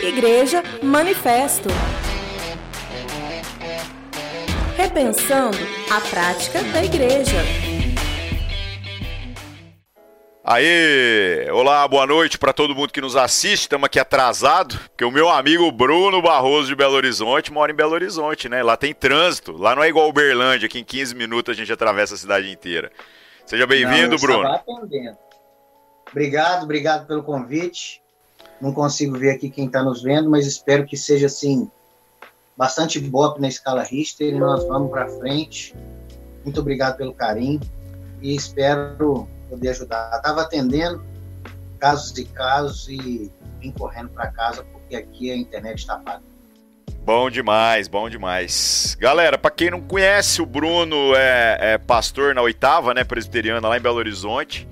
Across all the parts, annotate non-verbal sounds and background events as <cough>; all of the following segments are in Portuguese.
Igreja Manifesto. Repensando a prática da igreja. Aê! Olá, boa noite para todo mundo que nos assiste. Estamos aqui atrasado, porque o meu amigo Bruno Barroso de Belo Horizonte mora em Belo Horizonte, né? Lá tem trânsito. Lá não é igual Uberlândia, que em 15 minutos a gente atravessa a cidade inteira. Seja bem-vindo, Bruno. Obrigado, obrigado pelo convite. Não consigo ver aqui quem está nos vendo, mas espero que seja assim bastante boa na escala Richter e nós vamos para frente. Muito obrigado pelo carinho e espero poder ajudar. Estava atendendo casos e casos e vim correndo para casa porque aqui a internet está paga. Bom demais, bom demais. Galera, para quem não conhece, o Bruno é, é pastor na oitava, né, presbiteriana lá em Belo Horizonte.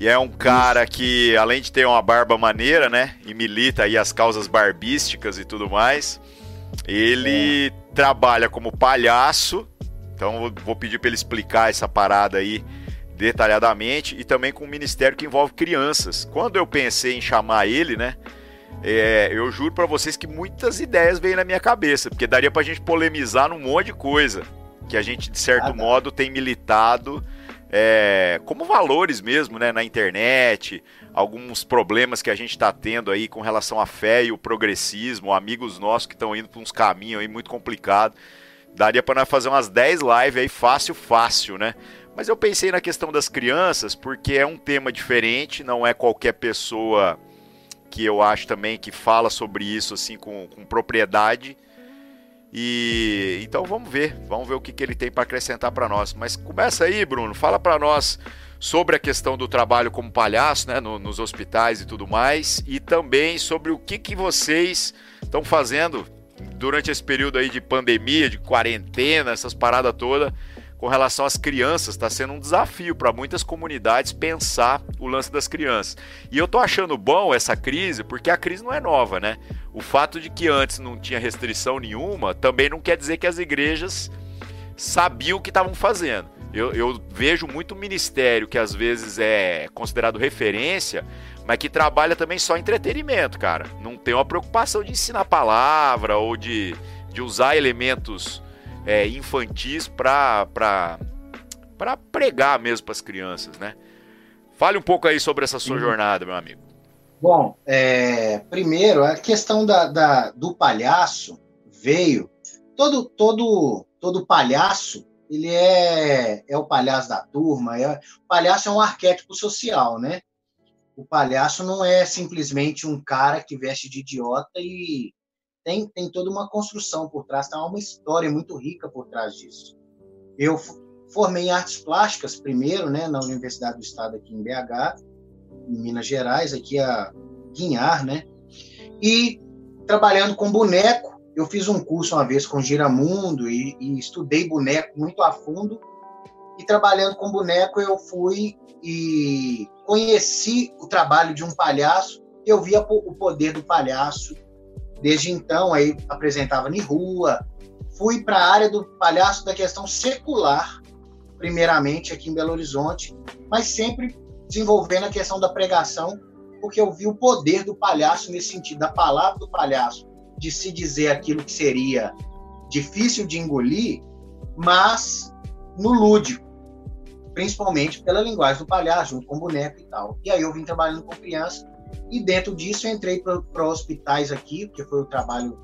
E é um cara que, além de ter uma barba maneira, né? E milita aí as causas barbísticas e tudo mais. Ele é. trabalha como palhaço. Então vou pedir para ele explicar essa parada aí detalhadamente. E também com um ministério que envolve crianças. Quando eu pensei em chamar ele, né? É, eu juro para vocês que muitas ideias veio na minha cabeça, porque daria pra gente polemizar num monte de coisa que a gente, de certo ah, modo, tem militado é, como valores mesmo, né, na internet, alguns problemas que a gente está tendo aí com relação à fé e o progressismo, amigos nossos que estão indo para uns caminhos aí muito complicados. Daria para nós fazer umas 10 lives aí fácil, fácil, né? Mas eu pensei na questão das crianças porque é um tema diferente, não é qualquer pessoa que eu acho também que fala sobre isso assim com, com propriedade. E então vamos ver, vamos ver o que, que ele tem para acrescentar para nós. Mas começa aí, Bruno, fala para nós sobre a questão do trabalho como palhaço, né, no, nos hospitais e tudo mais, e também sobre o que, que vocês estão fazendo durante esse período aí de pandemia, de quarentena, essas paradas todas, com relação às crianças, está sendo um desafio para muitas comunidades pensar o lance das crianças. E eu tô achando bom essa crise, porque a crise não é nova, né? O fato de que antes não tinha restrição nenhuma também não quer dizer que as igrejas sabiam o que estavam fazendo. Eu, eu, vejo muito ministério que às vezes é considerado referência, mas que trabalha também só entretenimento, cara. Não tem uma preocupação de ensinar palavra ou de, de usar elementos é, infantis para pregar mesmo para as crianças, né? Fale um pouco aí sobre essa sua jornada, meu amigo. Bom, é, primeiro, a questão da, da, do palhaço veio. Todo, todo, todo palhaço, ele é, é o palhaço da turma. É, o palhaço é um arquétipo social, né? O palhaço não é simplesmente um cara que veste de idiota e tem, tem toda uma construção por trás, tem uma história muito rica por trás disso. Eu formei em artes plásticas primeiro, né, na Universidade do Estado aqui em BH, em Minas Gerais, aqui a Guinhar, né? E trabalhando com boneco, eu fiz um curso uma vez com Giramundo e, e estudei boneco muito a fundo. E trabalhando com boneco, eu fui e conheci o trabalho de um palhaço. Eu via o poder do palhaço Desde então, aí apresentava em rua. Fui para a área do palhaço da questão secular, primeiramente aqui em Belo Horizonte, mas sempre desenvolvendo a questão da pregação, porque eu vi o poder do palhaço nesse sentido, da palavra do palhaço, de se dizer aquilo que seria difícil de engolir, mas no lúdico, principalmente pela linguagem do palhaço, junto com o boneco e tal. E aí eu vim trabalhando com criança e dentro disso eu entrei para hospitais aqui, que foi o trabalho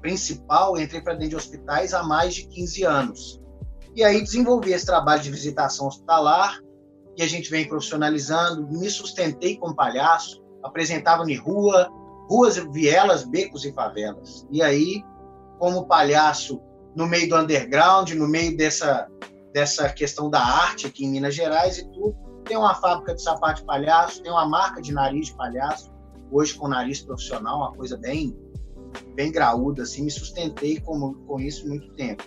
principal, entrei para dentro de hospitais há mais de 15 anos. E aí desenvolvi esse trabalho de visitação hospitalar, e a gente vem profissionalizando, me sustentei como palhaço, apresentava em rua, ruas, vielas, becos e favelas. E aí, como palhaço no meio do underground, no meio dessa, dessa questão da arte aqui em Minas Gerais e tudo, tem uma fábrica de sapato de palhaço, tem uma marca de nariz de palhaço, hoje com nariz profissional, uma coisa bem bem graúda, assim, me sustentei com, com isso muito tempo.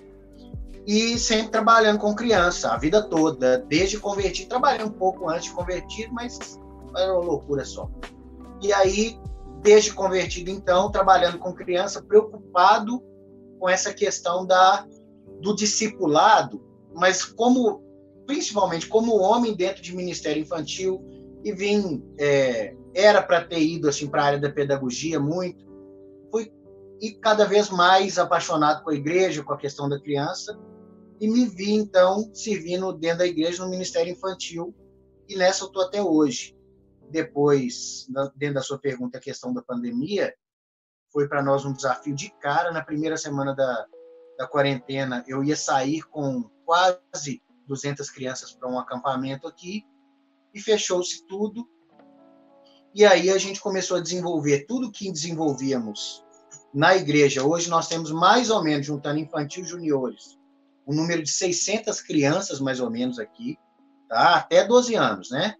E sempre trabalhando com criança, a vida toda, desde convertir, trabalhei um pouco antes de convertir, mas era uma loucura só. E aí, desde convertido, então, trabalhando com criança, preocupado com essa questão da, do discipulado, mas como principalmente como homem dentro de ministério infantil e vim é, era para ter ido assim para a área da pedagogia muito fui e cada vez mais apaixonado com a igreja, com a questão da criança, e me vi então servindo dentro da igreja no ministério infantil, e nessa eu estou até hoje. Depois, dentro da sua pergunta, a questão da pandemia, foi para nós um desafio de cara. Na primeira semana da, da quarentena, eu ia sair com quase 200 crianças para um acampamento aqui, e fechou-se tudo. E aí a gente começou a desenvolver tudo que desenvolvíamos na igreja. Hoje nós temos mais ou menos, juntando infantil e juniores, um número de 600 crianças mais ou menos aqui, tá? Até 12 anos, né?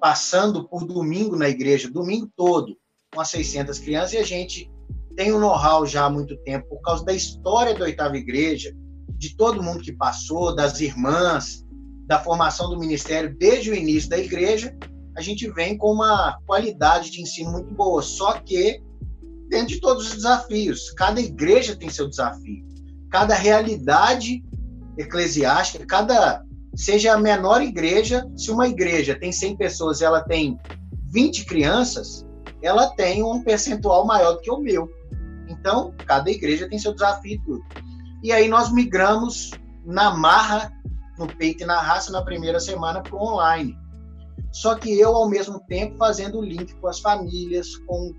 Passando por domingo na igreja, domingo todo, com as 600 crianças, e a gente tem um know-how já há muito tempo, por causa da história da oitava igreja, de todo mundo que passou, das irmãs, da formação do ministério desde o início da igreja, a gente vem com uma qualidade de ensino muito boa, só que dentro de todos os desafios. Cada igreja tem seu desafio. Cada realidade eclesiástica, cada seja a menor igreja, se uma igreja tem 100 pessoas e ela tem 20 crianças, ela tem um percentual maior do que o meu. Então, cada igreja tem seu desafio e tudo. E aí nós migramos na marra, no peito e na raça na primeira semana para o online. Só que eu, ao mesmo tempo, fazendo o link com as famílias, com,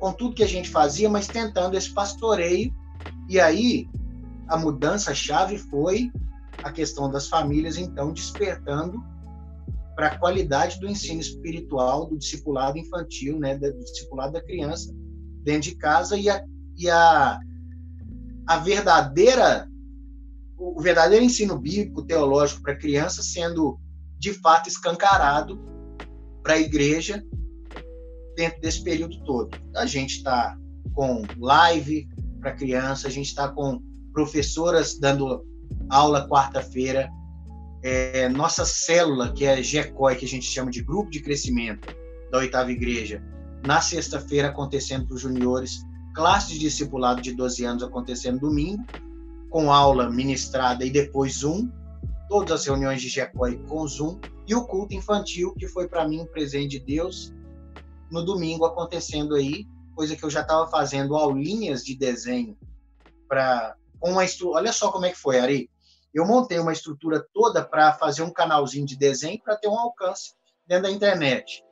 com tudo que a gente fazia, mas tentando esse pastoreio. E aí, a mudança-chave foi a questão das famílias, então, despertando para a qualidade do ensino espiritual, do discipulado infantil, né, do discipulado da criança dentro de casa e a, e a, a verdadeira o verdadeiro ensino bíblico teológico para criança sendo de fato escancarado para a igreja dentro desse período todo. A gente está com live para criança, a gente está com professoras dando aula quarta-feira. É, nossa célula, que é GECOI, que a gente chama de Grupo de Crescimento da Oitava Igreja, na sexta-feira acontecendo para os juniores, classe de discipulado de 12 anos acontecendo domingo, com aula ministrada e depois Zoom, todas as reuniões de GECOI com Zoom, e o culto infantil, que foi para mim um presente de Deus, no domingo acontecendo aí, coisa que eu já estava fazendo aulinhas de desenho para uma olha só como é que foi, Ari. Eu montei uma estrutura toda para fazer um canalzinho de desenho para ter um alcance dentro da internet.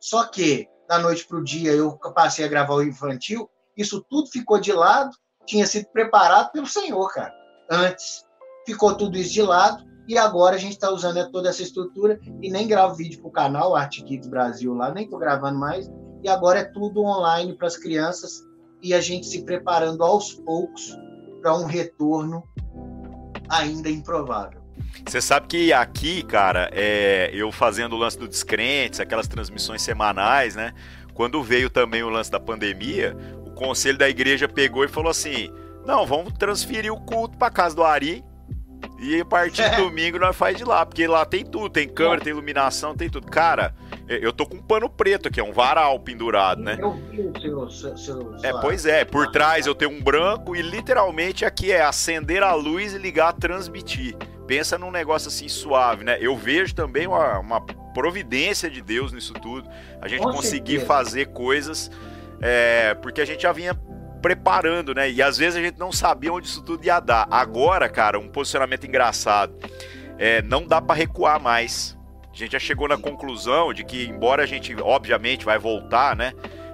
Só que da noite para o dia eu passei a gravar o infantil, isso tudo ficou de lado, tinha sido preparado pelo Senhor, cara. Antes ficou tudo isso de lado e agora a gente está usando toda essa estrutura e nem gravo vídeo para o canal Art Kids Brasil lá, nem estou gravando mais. E agora é tudo online para as crianças e a gente se preparando aos poucos para um retorno ainda improvável. Você sabe que aqui, cara, é, eu fazendo o lance do Descrentes, aquelas transmissões semanais, né? Quando veio também o lance da pandemia, conselho da igreja pegou e falou assim: não, vamos transferir o culto para casa do Ari e a partir de <laughs> domingo nós faz de lá, porque lá tem tudo, tem câmera, tem iluminação, tem tudo. Cara, eu tô com um pano preto aqui, é um varal pendurado, né? Eu vi o seu, seu, É, pois é, por trás eu tenho um branco e literalmente aqui é acender a luz e ligar, transmitir. Pensa num negócio assim suave, né? Eu vejo também uma, uma providência de Deus nisso tudo. A gente com conseguir certeza. fazer coisas, é, porque a gente já vinha preparando, né? E às vezes a gente não sabia onde isso tudo ia dar. Agora, cara, um posicionamento engraçado. É, não dá para recuar mais. A gente já chegou na conclusão de que, embora a gente, obviamente, vai voltar, né?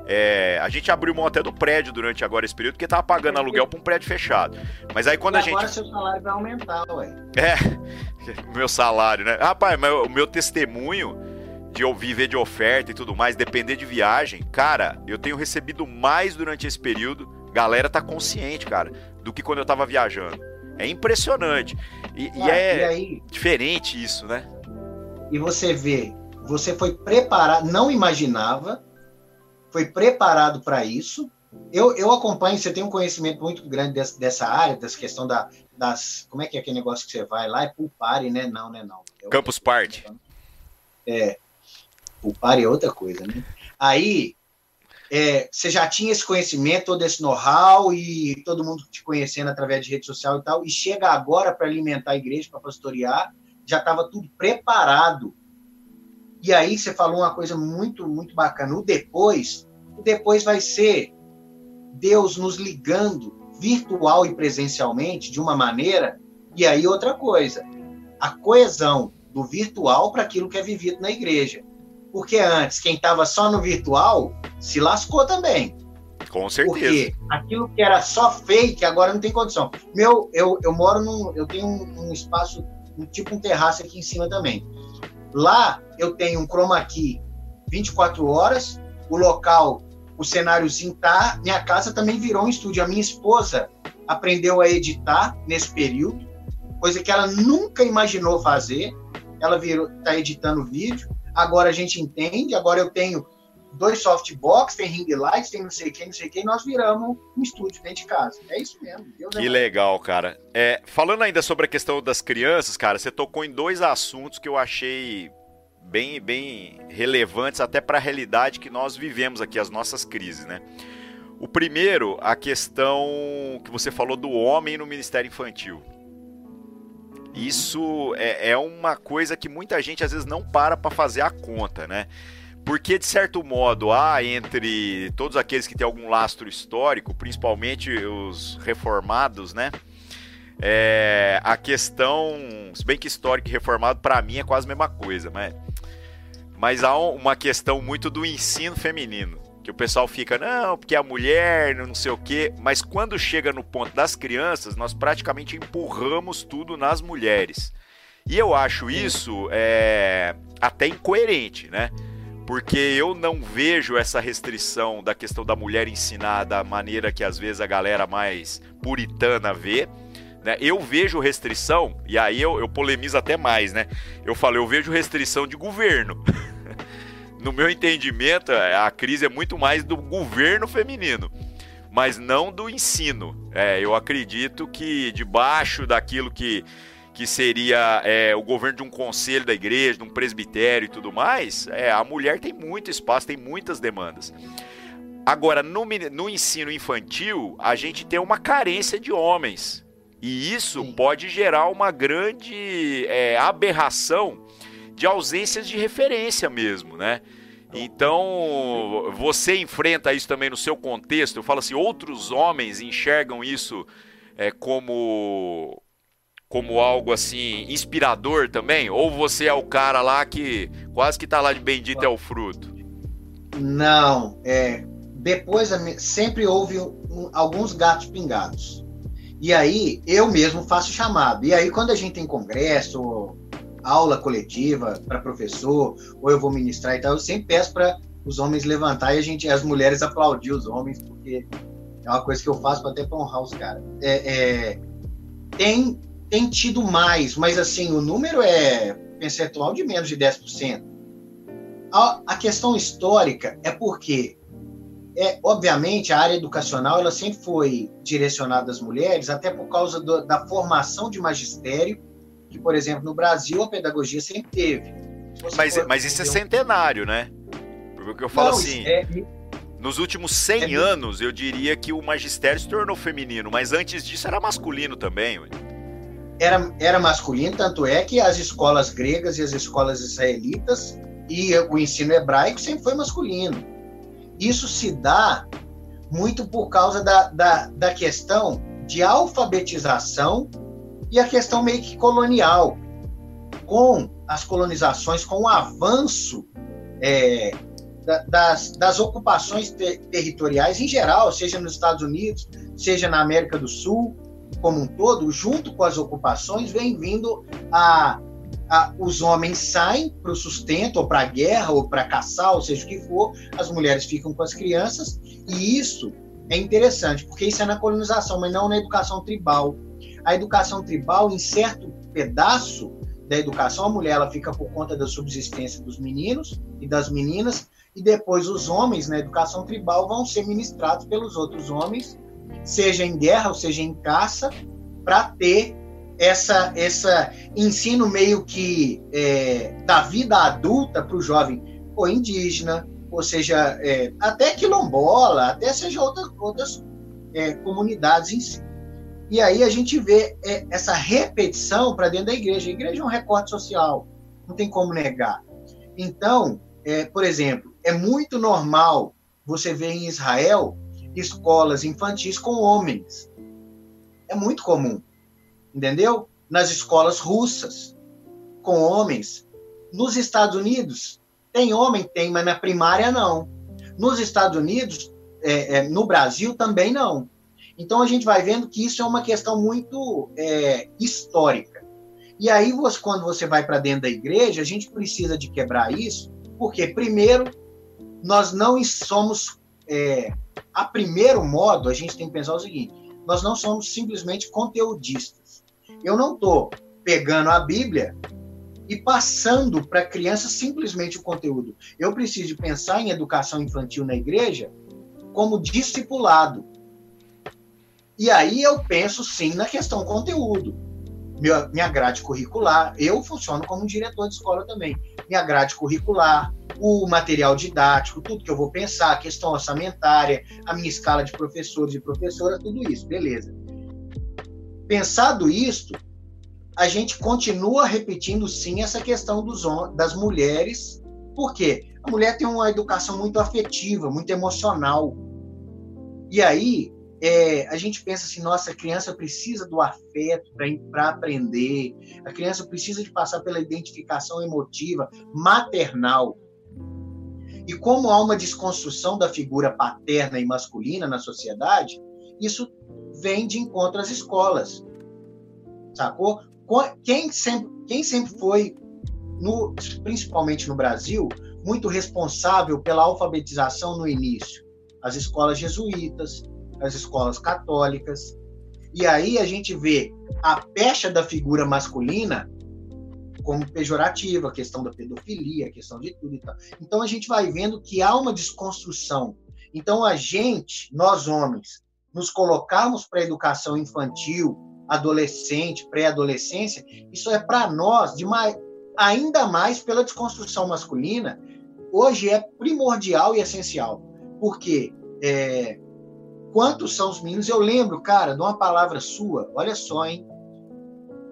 É, a gente abriu mão até do prédio durante agora esse período, porque tava pagando aluguel para um prédio fechado. Mas aí quando e a agora gente. Agora seu salário vai aumentar, ué. É, <laughs> meu salário, né? Rapaz, mas o meu testemunho de ouvir, ver de oferta e tudo mais, depender de viagem, cara, eu tenho recebido mais durante esse período. Galera tá consciente, cara, do que quando eu tava viajando. É impressionante. E, ah, e é e aí, diferente isso, né? E você vê, você foi preparado, não imaginava, foi preparado para isso. Eu, eu acompanho, você tem um conhecimento muito grande dessa, dessa área, dessa questão da, das. Como é que é aquele negócio que você vai lá? É pool party, né? Não, né? Não. É Campus Party. É. O par é outra coisa, né? Aí, é, você já tinha esse conhecimento, todo esse know-how e todo mundo te conhecendo através de rede social e tal, e chega agora para alimentar a igreja, para pastorear, já estava tudo preparado. E aí você falou uma coisa muito, muito bacana. O depois, o depois vai ser Deus nos ligando virtual e presencialmente de uma maneira, e aí outra coisa, a coesão do virtual para aquilo que é vivido na igreja. Porque antes, quem estava só no virtual se lascou também. Com certeza. Porque aquilo que era só fake, agora não tem condição. Meu, eu, eu moro num. Eu tenho um, um espaço, um, tipo um terraço aqui em cima também. Lá eu tenho um chroma key 24 horas, o local, o cenáriozinho tá. Minha casa também virou um estúdio. A minha esposa aprendeu a editar nesse período, coisa que ela nunca imaginou fazer. Ela virou, tá editando vídeo. Agora a gente entende. Agora eu tenho dois softbox, tem ring lights, tem não sei quem, não sei quem, nós viramos um estúdio dentro de casa. É isso mesmo. Deus que é legal, cara. É, falando ainda sobre a questão das crianças, cara, você tocou em dois assuntos que eu achei bem, bem relevantes até para a realidade que nós vivemos aqui, as nossas crises, né? O primeiro, a questão que você falou do homem no Ministério Infantil. Isso é, é uma coisa que muita gente às vezes não para para fazer a conta, né? Porque, de certo modo, há entre todos aqueles que têm algum lastro histórico, principalmente os reformados, né? É, a questão, se bem que histórico e reformado para mim é quase a mesma coisa, mas, mas há uma questão muito do ensino feminino, que o pessoal fica, não, porque a mulher, não sei o quê, mas quando chega no ponto das crianças, nós praticamente empurramos tudo nas mulheres. E eu acho isso é, até incoerente, né? porque eu não vejo essa restrição da questão da mulher ensinar da maneira que às vezes a galera mais puritana vê. Né? Eu vejo restrição, e aí eu, eu polemizo até mais, né? Eu falo, eu vejo restrição de governo. <laughs> no meu entendimento, a crise é muito mais do governo feminino, mas não do ensino. É, eu acredito que debaixo daquilo que que seria é, o governo de um conselho da igreja, de um presbitério e tudo mais, é, a mulher tem muito espaço, tem muitas demandas. Agora, no, no ensino infantil, a gente tem uma carência de homens. E isso Sim. pode gerar uma grande é, aberração de ausências de referência mesmo, né? Então, você enfrenta isso também no seu contexto. Eu falo assim, outros homens enxergam isso é, como como algo assim inspirador também? Ou você é o cara lá que quase que tá lá de bendito é o fruto? Não, é, depois sempre houve um, alguns gatos pingados. E aí eu mesmo faço chamado. E aí quando a gente tem congresso, aula coletiva para professor, ou eu vou ministrar e tal, eu sempre peço para os homens levantar e a gente, as mulheres aplaudir os homens, porque é uma coisa que eu faço até para honrar os caras. É, é, tem tem tido mais, mas assim, o número é percentual de menos de 10%. A, a questão histórica é porque, é, obviamente, a área educacional ela sempre foi direcionada às mulheres, até por causa do, da formação de magistério, que, por exemplo, no Brasil a pedagogia sempre teve. Mas, mas isso é centenário, né? Porque eu falo Não, assim. É... Nos últimos 100 é... anos, eu diria que o magistério se tornou feminino, mas antes disso era masculino também. Era, era masculino, tanto é que as escolas gregas e as escolas israelitas e o ensino hebraico sempre foi masculino. Isso se dá muito por causa da, da, da questão de alfabetização e a questão meio que colonial. Com as colonizações, com o avanço é, das, das ocupações ter, territoriais em geral, seja nos Estados Unidos, seja na América do Sul, como um todo, junto com as ocupações, vem vindo a, a os homens saem para o sustento, ou para a guerra, ou para caçar, ou seja o que for, as mulheres ficam com as crianças, e isso é interessante, porque isso é na colonização, mas não na educação tribal. A educação tribal, em certo pedaço da educação, a mulher ela fica por conta da subsistência dos meninos e das meninas, e depois os homens na educação tribal vão ser ministrados pelos outros homens seja em guerra ou seja em caça, para ter essa essa ensino meio que é, da vida adulta para o jovem, ou indígena, ou seja, é, até quilombola, até seja outras, outras é, comunidades em si. E aí a gente vê é, essa repetição para dentro da igreja. A igreja é um recorte social, não tem como negar. Então, é, por exemplo, é muito normal você ver em Israel escolas infantis com homens. É muito comum, entendeu? Nas escolas russas, com homens. Nos Estados Unidos, tem homem? Tem, mas na primária não. Nos Estados Unidos, é, é, no Brasil também não. Então a gente vai vendo que isso é uma questão muito é, histórica. E aí, você, quando você vai para dentro da igreja, a gente precisa de quebrar isso, porque, primeiro, nós não somos. É, a primeiro modo, a gente tem que pensar o seguinte: nós não somos simplesmente conteudistas. Eu não estou pegando a Bíblia e passando para a criança simplesmente o conteúdo. Eu preciso pensar em educação infantil na igreja como discipulado. E aí eu penso sim na questão conteúdo. Minha, grade curricular, eu funciono como diretor de escola também. Minha grade curricular, o material didático, tudo que eu vou pensar, a questão orçamentária, a minha escala de professores e professoras, tudo isso, beleza. Pensado isto, a gente continua repetindo sim essa questão dos, das mulheres, porque a mulher tem uma educação muito afetiva, muito emocional. E aí é, a gente pensa assim, nossa, a criança precisa do afeto para aprender, a criança precisa de passar pela identificação emotiva maternal. E como há uma desconstrução da figura paterna e masculina na sociedade, isso vem de encontro às escolas. Sacou? Quem sempre, quem sempre foi, no, principalmente no Brasil, muito responsável pela alfabetização no início? As escolas jesuítas, as escolas católicas. E aí a gente vê a pecha da figura masculina como pejorativa, a questão da pedofilia, a questão de tudo e tal. Então a gente vai vendo que há uma desconstrução. Então a gente, nós homens, nos colocarmos para a educação infantil, adolescente, pré-adolescência, isso é para nós, de mais, ainda mais pela desconstrução masculina, hoje é primordial e essencial. Porque é, quantos são os meninos? Eu lembro, cara, de uma palavra sua, olha só, hein?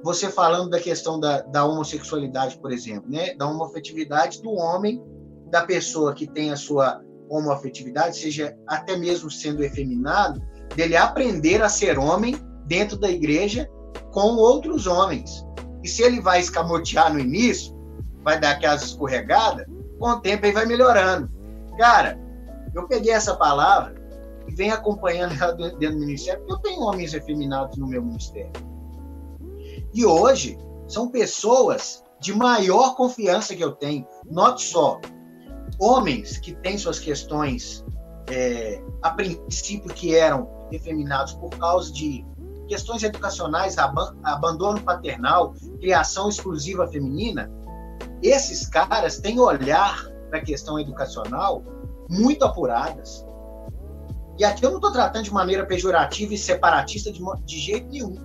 Você falando da questão da, da homossexualidade, por exemplo, né? Da homoafetividade do homem, da pessoa que tem a sua homoafetividade, seja até mesmo sendo efeminado, dele aprender a ser homem dentro da igreja com outros homens. E se ele vai escamotear no início, vai dar aquelas escorregadas, com o tempo ele vai melhorando. Cara, eu peguei essa palavra venho acompanhando ela dentro do ministério, porque eu tenho homens efeminados no meu ministério. E hoje são pessoas de maior confiança que eu tenho. Note só, homens que têm suas questões, é, a princípio, que eram efeminados por causa de questões educacionais, abandono paternal, criação exclusiva feminina, esses caras têm olhar para a questão educacional muito apuradas. E aqui eu não estou tratando de maneira pejorativa e separatista de, de jeito nenhum.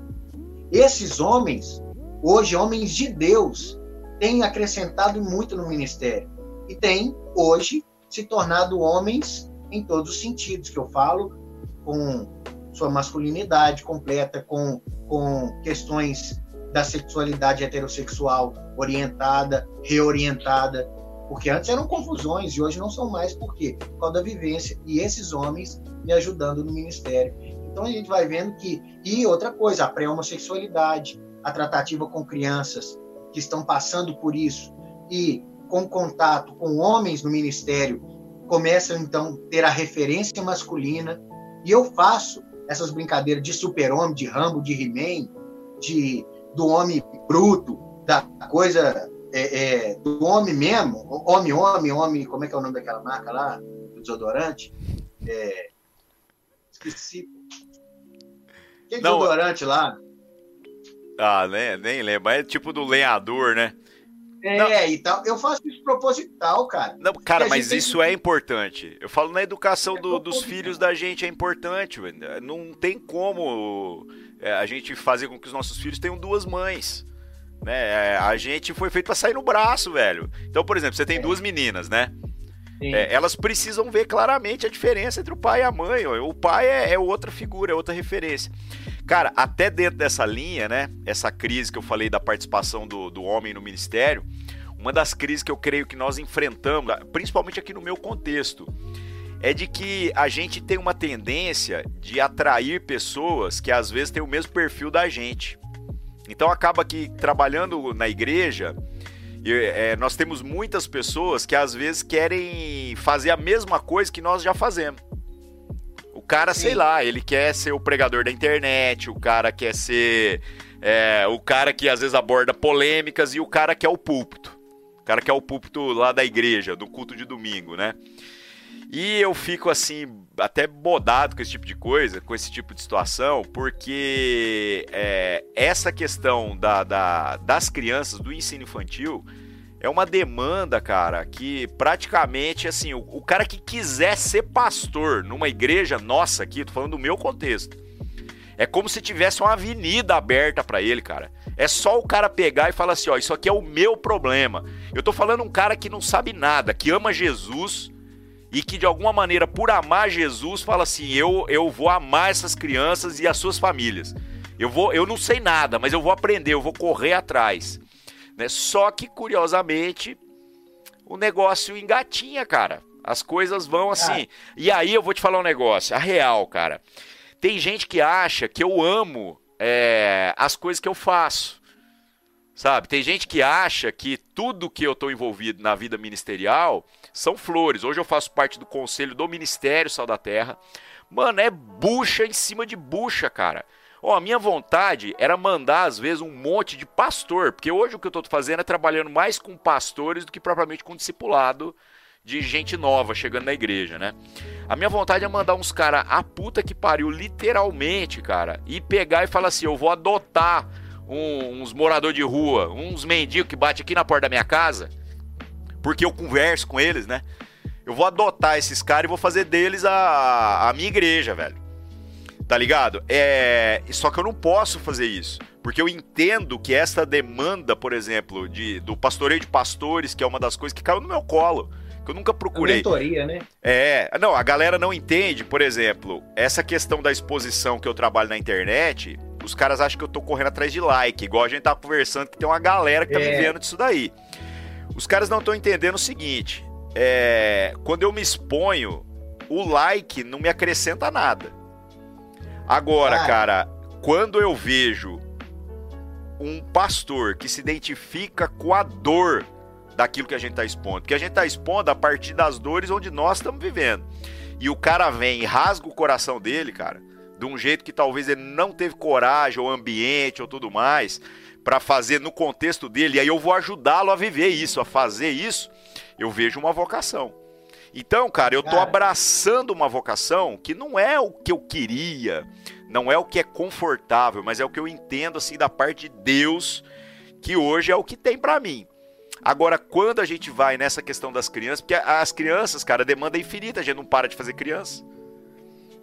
Esses homens, hoje homens de Deus, têm acrescentado muito no ministério e têm hoje se tornado homens em todos os sentidos que eu falo, com sua masculinidade completa, com, com questões da sexualidade heterossexual orientada, reorientada, porque antes eram confusões e hoje não são mais, por quê? Por causa da vivência e esses homens me ajudando no ministério. Então a gente vai vendo que. E outra coisa, a pré-homossexualidade, a tratativa com crianças que estão passando por isso e com contato com homens no ministério, começam então a ter a referência masculina. E eu faço essas brincadeiras de super-homem, de Rambo, de He-Man, de, do homem bruto, da coisa é, é, do homem mesmo, homem, homem, homem, como é que é o nome daquela marca lá, do desodorante? É, esqueci. Que é desodorante lá? Ah, nem, nem lembro. É tipo do lenhador, né? É, não. e tal. Eu faço isso proposital, cara. Não, cara, mas isso tem... é importante. Eu falo na educação é do, dos filhos da gente é importante. Não tem como é, a gente fazer com que os nossos filhos tenham duas mães. Né? É, a gente foi feito para sair no braço, velho. Então, por exemplo, você tem é. duas meninas, né? É, elas precisam ver claramente a diferença entre o pai e a mãe. O pai é, é, outra figura, é outra referência. Cara, até dentro dessa linha, né? Essa crise que eu falei da participação do, do homem no ministério, uma das crises que eu creio que nós enfrentamos, principalmente aqui no meu contexto, é de que a gente tem uma tendência de atrair pessoas que às vezes têm o mesmo perfil da gente. Então acaba que trabalhando na igreja, é, nós temos muitas pessoas que às vezes querem fazer a mesma coisa que nós já fazemos. O cara, Sim. sei lá, ele quer ser o pregador da internet, o cara quer ser é, o cara que às vezes aborda polêmicas e o cara que é o púlpito. O cara que é o púlpito lá da igreja, do culto de domingo, né? E eu fico assim, até bodado com esse tipo de coisa, com esse tipo de situação, porque é, essa questão da, da, das crianças, do ensino infantil, é uma demanda, cara, que praticamente, assim, o, o, cara que quiser ser pastor numa igreja nossa aqui, tô falando do meu contexto, é como se tivesse uma avenida aberta para ele, cara. É só o cara pegar e falar assim, ó, isso aqui é o meu problema. Eu tô falando um cara que não sabe nada, que ama Jesus e que de alguma maneira, por amar Jesus, fala assim: eu, eu vou amar essas crianças e as suas famílias. Eu, vou, eu não sei nada, mas eu vou aprender, eu vou correr atrás. Né? Só que, curiosamente, o negócio engatinha, cara. As coisas vão assim. Ah. E aí eu vou te falar um negócio, a real, cara. Tem gente que acha que eu amo é, as coisas que eu faço. Sabe? Tem gente que acha que tudo que eu estou envolvido na vida ministerial são flores. Hoje eu faço parte do conselho do Ministério Sal da Terra. Mano, é bucha em cima de bucha, cara. Ó, a minha vontade era mandar, às vezes, um monte de pastor, porque hoje o que eu estou fazendo é trabalhando mais com pastores do que propriamente com discipulado de gente nova chegando na igreja, né? A minha vontade é mandar uns cara a puta que pariu, literalmente, cara, e pegar e falar assim: eu vou adotar um, uns moradores de rua, uns mendigos que bate aqui na porta da minha casa, porque eu converso com eles, né? Eu vou adotar esses caras e vou fazer deles a, a minha igreja, velho. Tá ligado? É, só que eu não posso fazer isso. Porque eu entendo que essa demanda, por exemplo, de, do pastoreio de pastores, que é uma das coisas que caiu no meu colo que eu nunca procurei. A mentoria, né? É, não, a galera não entende, por exemplo, essa questão da exposição que eu trabalho na internet, os caras acham que eu tô correndo atrás de like, igual a gente tá conversando que tem uma galera que tá é. vivendo disso daí. Os caras não estão entendendo o seguinte: é, quando eu me exponho, o like não me acrescenta nada. Agora, ah. cara, quando eu vejo um pastor que se identifica com a dor daquilo que a gente está expondo, porque a gente está expondo a partir das dores onde nós estamos vivendo. E o cara vem e rasga o coração dele, cara, de um jeito que talvez ele não teve coragem, ou ambiente, ou tudo mais, para fazer no contexto dele, e aí eu vou ajudá-lo a viver isso, a fazer isso, eu vejo uma vocação. Então, cara, eu tô cara. abraçando uma vocação que não é o que eu queria, não é o que é confortável, mas é o que eu entendo assim da parte de Deus, que hoje é o que tem para mim. Agora, quando a gente vai nessa questão das crianças, porque as crianças, cara, demanda é infinita, a gente não para de fazer criança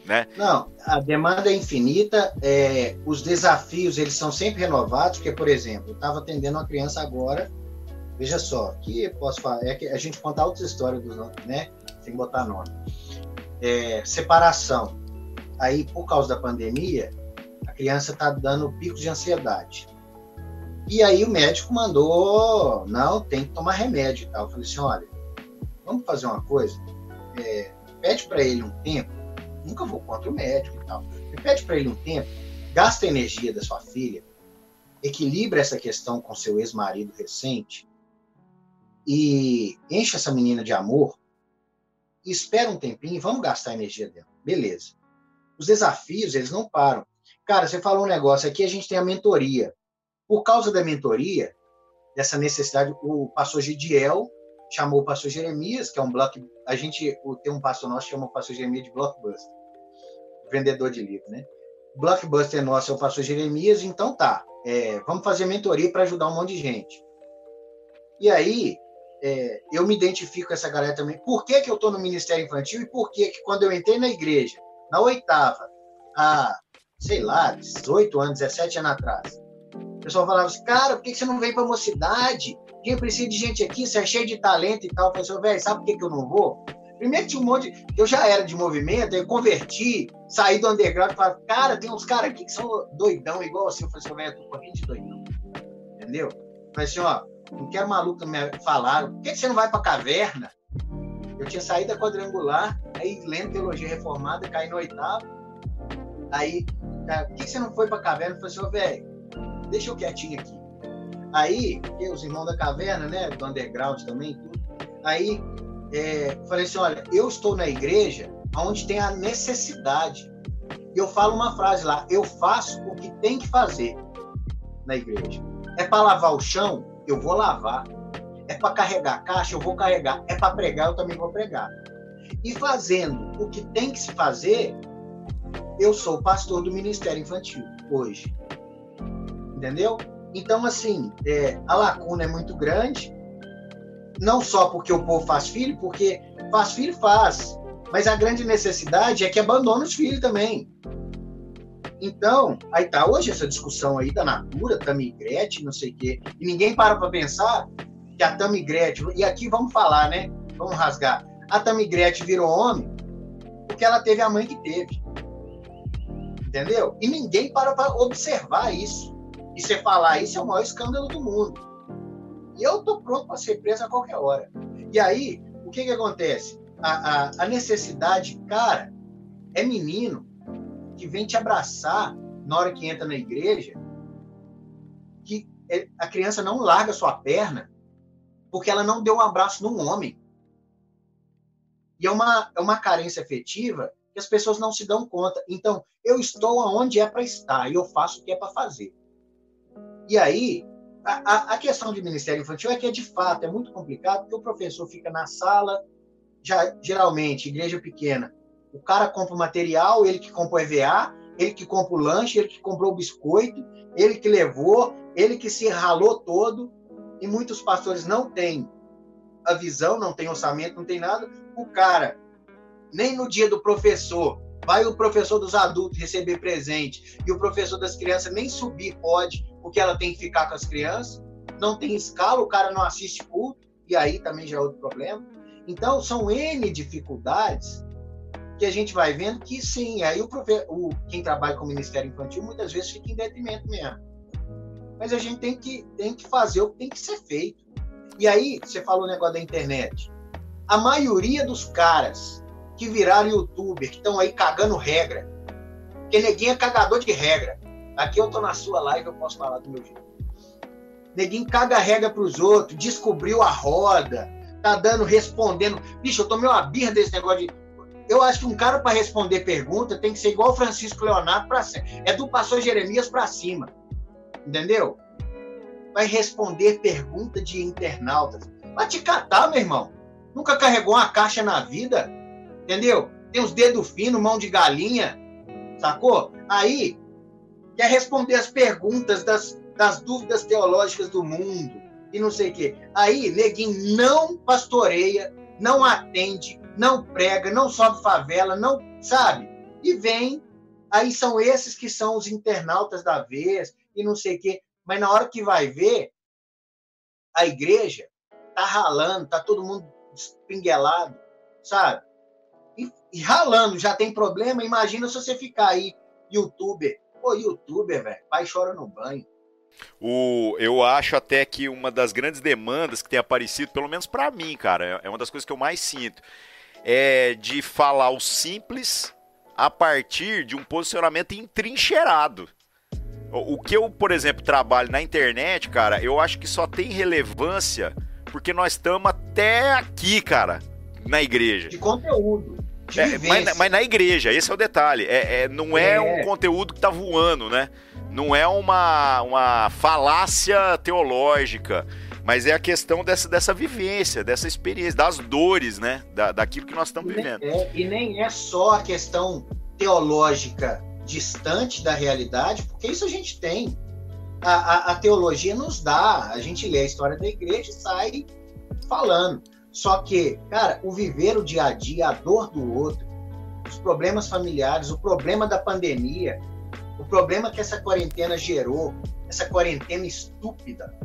né? Não, a demanda é infinita, é, os desafios eles são sempre renovados, porque, por exemplo, eu estava atendendo uma criança agora, veja só, que posso falar, é que a gente conta outras histórias dos né? Sem botar nome. É, separação. Aí, por causa da pandemia, a criança está dando picos de ansiedade. E aí o médico mandou, não, tem que tomar remédio e tal. Eu falei assim, olha, vamos fazer uma coisa, é, pede para ele um tempo nunca vou contra o médico e tal. Me pede para ele um tempo, gasta a energia da sua filha, equilibra essa questão com seu ex-marido recente e enche essa menina de amor espera um tempinho e vamos gastar a energia dela. Beleza. Os desafios, eles não param. Cara, você falou um negócio, aqui a gente tem a mentoria. Por causa da mentoria, dessa necessidade, o pastor Gidiel chamou o pastor Jeremias, que é um block. A gente tem um pastor nosso que chama o pastor Jeremias de blockbuster vendedor de livro, né? Blockbuster nosso é o pastor Jeremias, então tá, é, vamos fazer mentoria para ajudar um monte de gente. E aí, é, eu me identifico com essa galera também. Por que, que eu estou no Ministério Infantil e por que, que quando eu entrei na igreja, na oitava, há, sei lá, 18 anos, 17 anos atrás, o pessoal falava assim, cara, por que, que você não vem para mocidade? Quem precisa de gente aqui, você é cheio de talento e tal. Eu falei assim, velho, sabe por que, que eu não vou? Primeiro tinha um monte. Eu já era de movimento, eu converti, saí do underground e falei, cara, tem uns caras aqui que são doidão, igual assim. Eu falei assim, velho, tô correndo de doidão. Entendeu? Eu falei assim, ó, não quero maluco me falar, por que, você não vai pra caverna? Eu tinha saído da quadrangular, Aí lendo teologia reformada, caí no oitavo. Aí, por que você não foi pra caverna? Eu falei assim, velho, deixa eu quietinho aqui. Aí, os irmãos da caverna, né, do underground também, tudo. Aí, é, falei assim, olha, eu estou na igreja onde tem a necessidade. Eu falo uma frase lá, eu faço o que tem que fazer na igreja. É para lavar o chão, eu vou lavar. É para carregar a caixa, eu vou carregar. É para pregar, eu também vou pregar. E fazendo o que tem que se fazer, eu sou pastor do Ministério Infantil hoje. Entendeu? Então, assim, é, a lacuna é muito grande, não só porque o povo faz filho, porque faz filho, faz. Mas a grande necessidade é que abandone os filhos também. Então, aí tá hoje essa discussão aí da Natura, Tamigrete, não sei o quê, e ninguém para para pensar que a Tamigrete, e aqui vamos falar, né? Vamos rasgar. A Tamigrete virou homem porque ela teve a mãe que teve. Entendeu? E ninguém para para observar isso. E você falar isso é o maior escândalo do mundo. E eu tô pronto para ser preso a qualquer hora. E aí, o que que acontece? A, a, a necessidade, cara, é menino que vem te abraçar na hora que entra na igreja, que é, a criança não larga sua perna porque ela não deu um abraço num homem. E é uma, é uma carência afetiva que as pessoas não se dão conta. Então, eu estou aonde é para estar e eu faço o que é para fazer. E aí, a, a, questão de ministério infantil é que é de fato é muito complicado, porque o professor fica na sala, já geralmente, igreja pequena, o cara compra o material, ele que compra o EVA, ele que compra o lanche, ele que comprou o biscoito, ele que levou, ele que se ralou todo, e muitos pastores não têm a visão, não tem orçamento, não tem nada. O cara, nem no dia do professor, vai o professor dos adultos receber presente e o professor das crianças nem subir pode, porque ela tem que ficar com as crianças. Não tem escala, o cara não assiste culto, e aí também já é outro problema. Então, são N dificuldades que a gente vai vendo que sim, aí o, o quem trabalha com o Ministério Infantil muitas vezes fica em detrimento mesmo. Mas a gente tem que, tem que fazer o que tem que ser feito. E aí, você falou o negócio da internet. A maioria dos caras que viraram youtuber, que estão aí cagando regra, porque neguinho é cagador de regra. Aqui eu tô na sua live, eu posso falar do meu jeito. Neguinho caga regra pros outros, descobriu a roda, tá dando, respondendo. Bicho, eu tomei uma birra desse negócio de. Eu acho que um cara para responder pergunta tem que ser igual o Francisco Leonardo para cima. É do pastor Jeremias para cima. Entendeu? Vai responder pergunta de internautas. Vai te catar, meu irmão. Nunca carregou uma caixa na vida. Entendeu? Tem os dedos finos, mão de galinha. Sacou? Aí, quer responder as perguntas das, das dúvidas teológicas do mundo e não sei o quê. Aí, neguinho não pastoreia, não atende, não prega, não sobe favela, não sabe? E vem, aí são esses que são os internautas da vez e não sei o quê. Mas na hora que vai ver, a igreja tá ralando, tá todo mundo espinguelado, sabe? E, e ralando, já tem problema. Imagina se você ficar aí, youtuber. Pô, youtuber, velho, pai chora no banho. O, eu acho até que uma das grandes demandas que tem aparecido, pelo menos para mim, cara, é uma das coisas que eu mais sinto, é de falar o simples a partir de um posicionamento entrincheirado. O que eu, por exemplo, trabalho na internet, cara, eu acho que só tem relevância porque nós estamos até aqui, cara, na igreja. De conteúdo. É, mas, mas, na igreja, esse é o detalhe. É, é não é, é, um conteúdo que tá voando, né? Não é uma, uma falácia teológica, mas é a questão dessa, dessa vivência, dessa experiência, das dores, né? Da, daquilo que nós estamos vivendo. É, e nem é só a questão teológica distante da realidade, porque isso a gente tem. A, a, a, teologia nos dá, a gente lê a história da igreja e sai falando. Só que, cara, o viver o dia a dia, a dor do outro, os problemas familiares, o problema da pandemia, o problema que essa quarentena gerou, essa quarentena estúpida,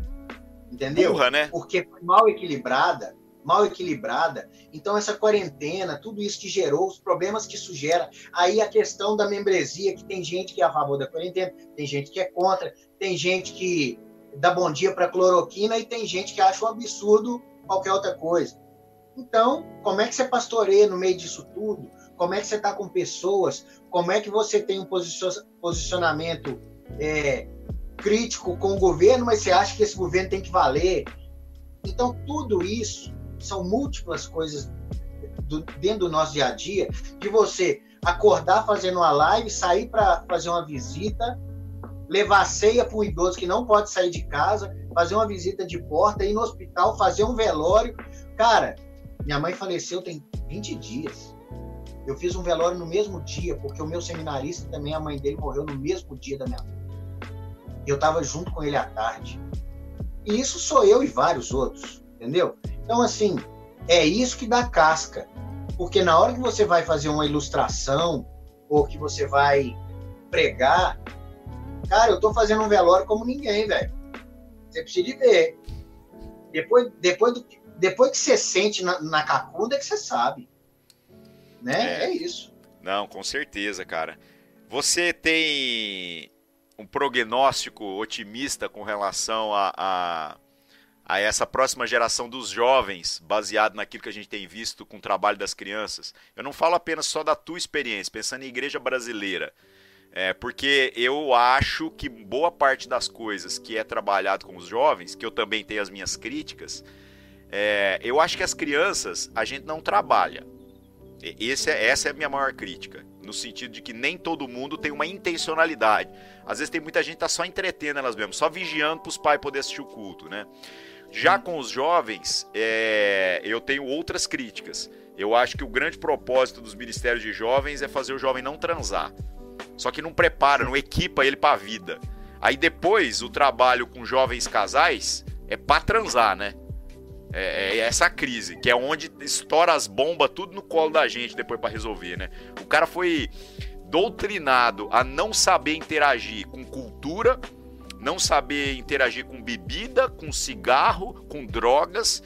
entendeu? Burra, né? Porque foi mal equilibrada, mal equilibrada. Então, essa quarentena, tudo isso que gerou, os problemas que isso gera. Aí a questão da membresia, que tem gente que é a favor da quarentena, tem gente que é contra, tem gente que dá bom dia para cloroquina e tem gente que acha um absurdo qualquer outra coisa. Então, como é que você pastoreia no meio disso tudo? Como é que você está com pessoas? Como é que você tem um posicionamento é, crítico com o governo, mas você acha que esse governo tem que valer? Então, tudo isso são múltiplas coisas do, dentro do nosso dia a dia, de você acordar fazendo uma live, sair para fazer uma visita, levar ceia para um idoso que não pode sair de casa, fazer uma visita de porta, ir no hospital, fazer um velório. Cara, minha mãe faleceu tem 20 dias. Eu fiz um velório no mesmo dia, porque o meu seminarista também, a mãe dele, morreu no mesmo dia da minha mãe. Eu estava junto com ele à tarde. E isso sou eu e vários outros, entendeu? Então, assim, é isso que dá casca. Porque na hora que você vai fazer uma ilustração, ou que você vai pregar, cara, eu tô fazendo um velório como ninguém, velho. Você precisa de ver. Depois, depois, do, depois que você sente na, na cacunda, é que você sabe. Né? É. é isso. Não, com certeza, cara. Você tem um prognóstico otimista com relação a, a, a, essa próxima geração dos jovens, baseado naquilo que a gente tem visto com o trabalho das crianças? Eu não falo apenas só da tua experiência, pensando em igreja brasileira. É, porque eu acho que boa parte das coisas que é trabalhado com os jovens, que eu também tenho as minhas críticas, é, eu acho que as crianças a gente não trabalha. Esse é, essa é a minha maior crítica, no sentido de que nem todo mundo tem uma intencionalidade. Às vezes tem muita gente que tá só entretendo elas mesmas, só vigiando para os pais poderem assistir o culto, né? Já com os jovens, é, eu tenho outras críticas. Eu acho que o grande propósito dos ministérios de jovens é fazer o jovem não transar. Só que não prepara, não equipa ele para a vida. Aí depois o trabalho com jovens casais é para transar, né? É, é, essa crise, que é onde estoura as bombas tudo no colo da gente depois para resolver, né? O cara foi doutrinado a não saber interagir com cultura, não saber interagir com bebida, com cigarro, com drogas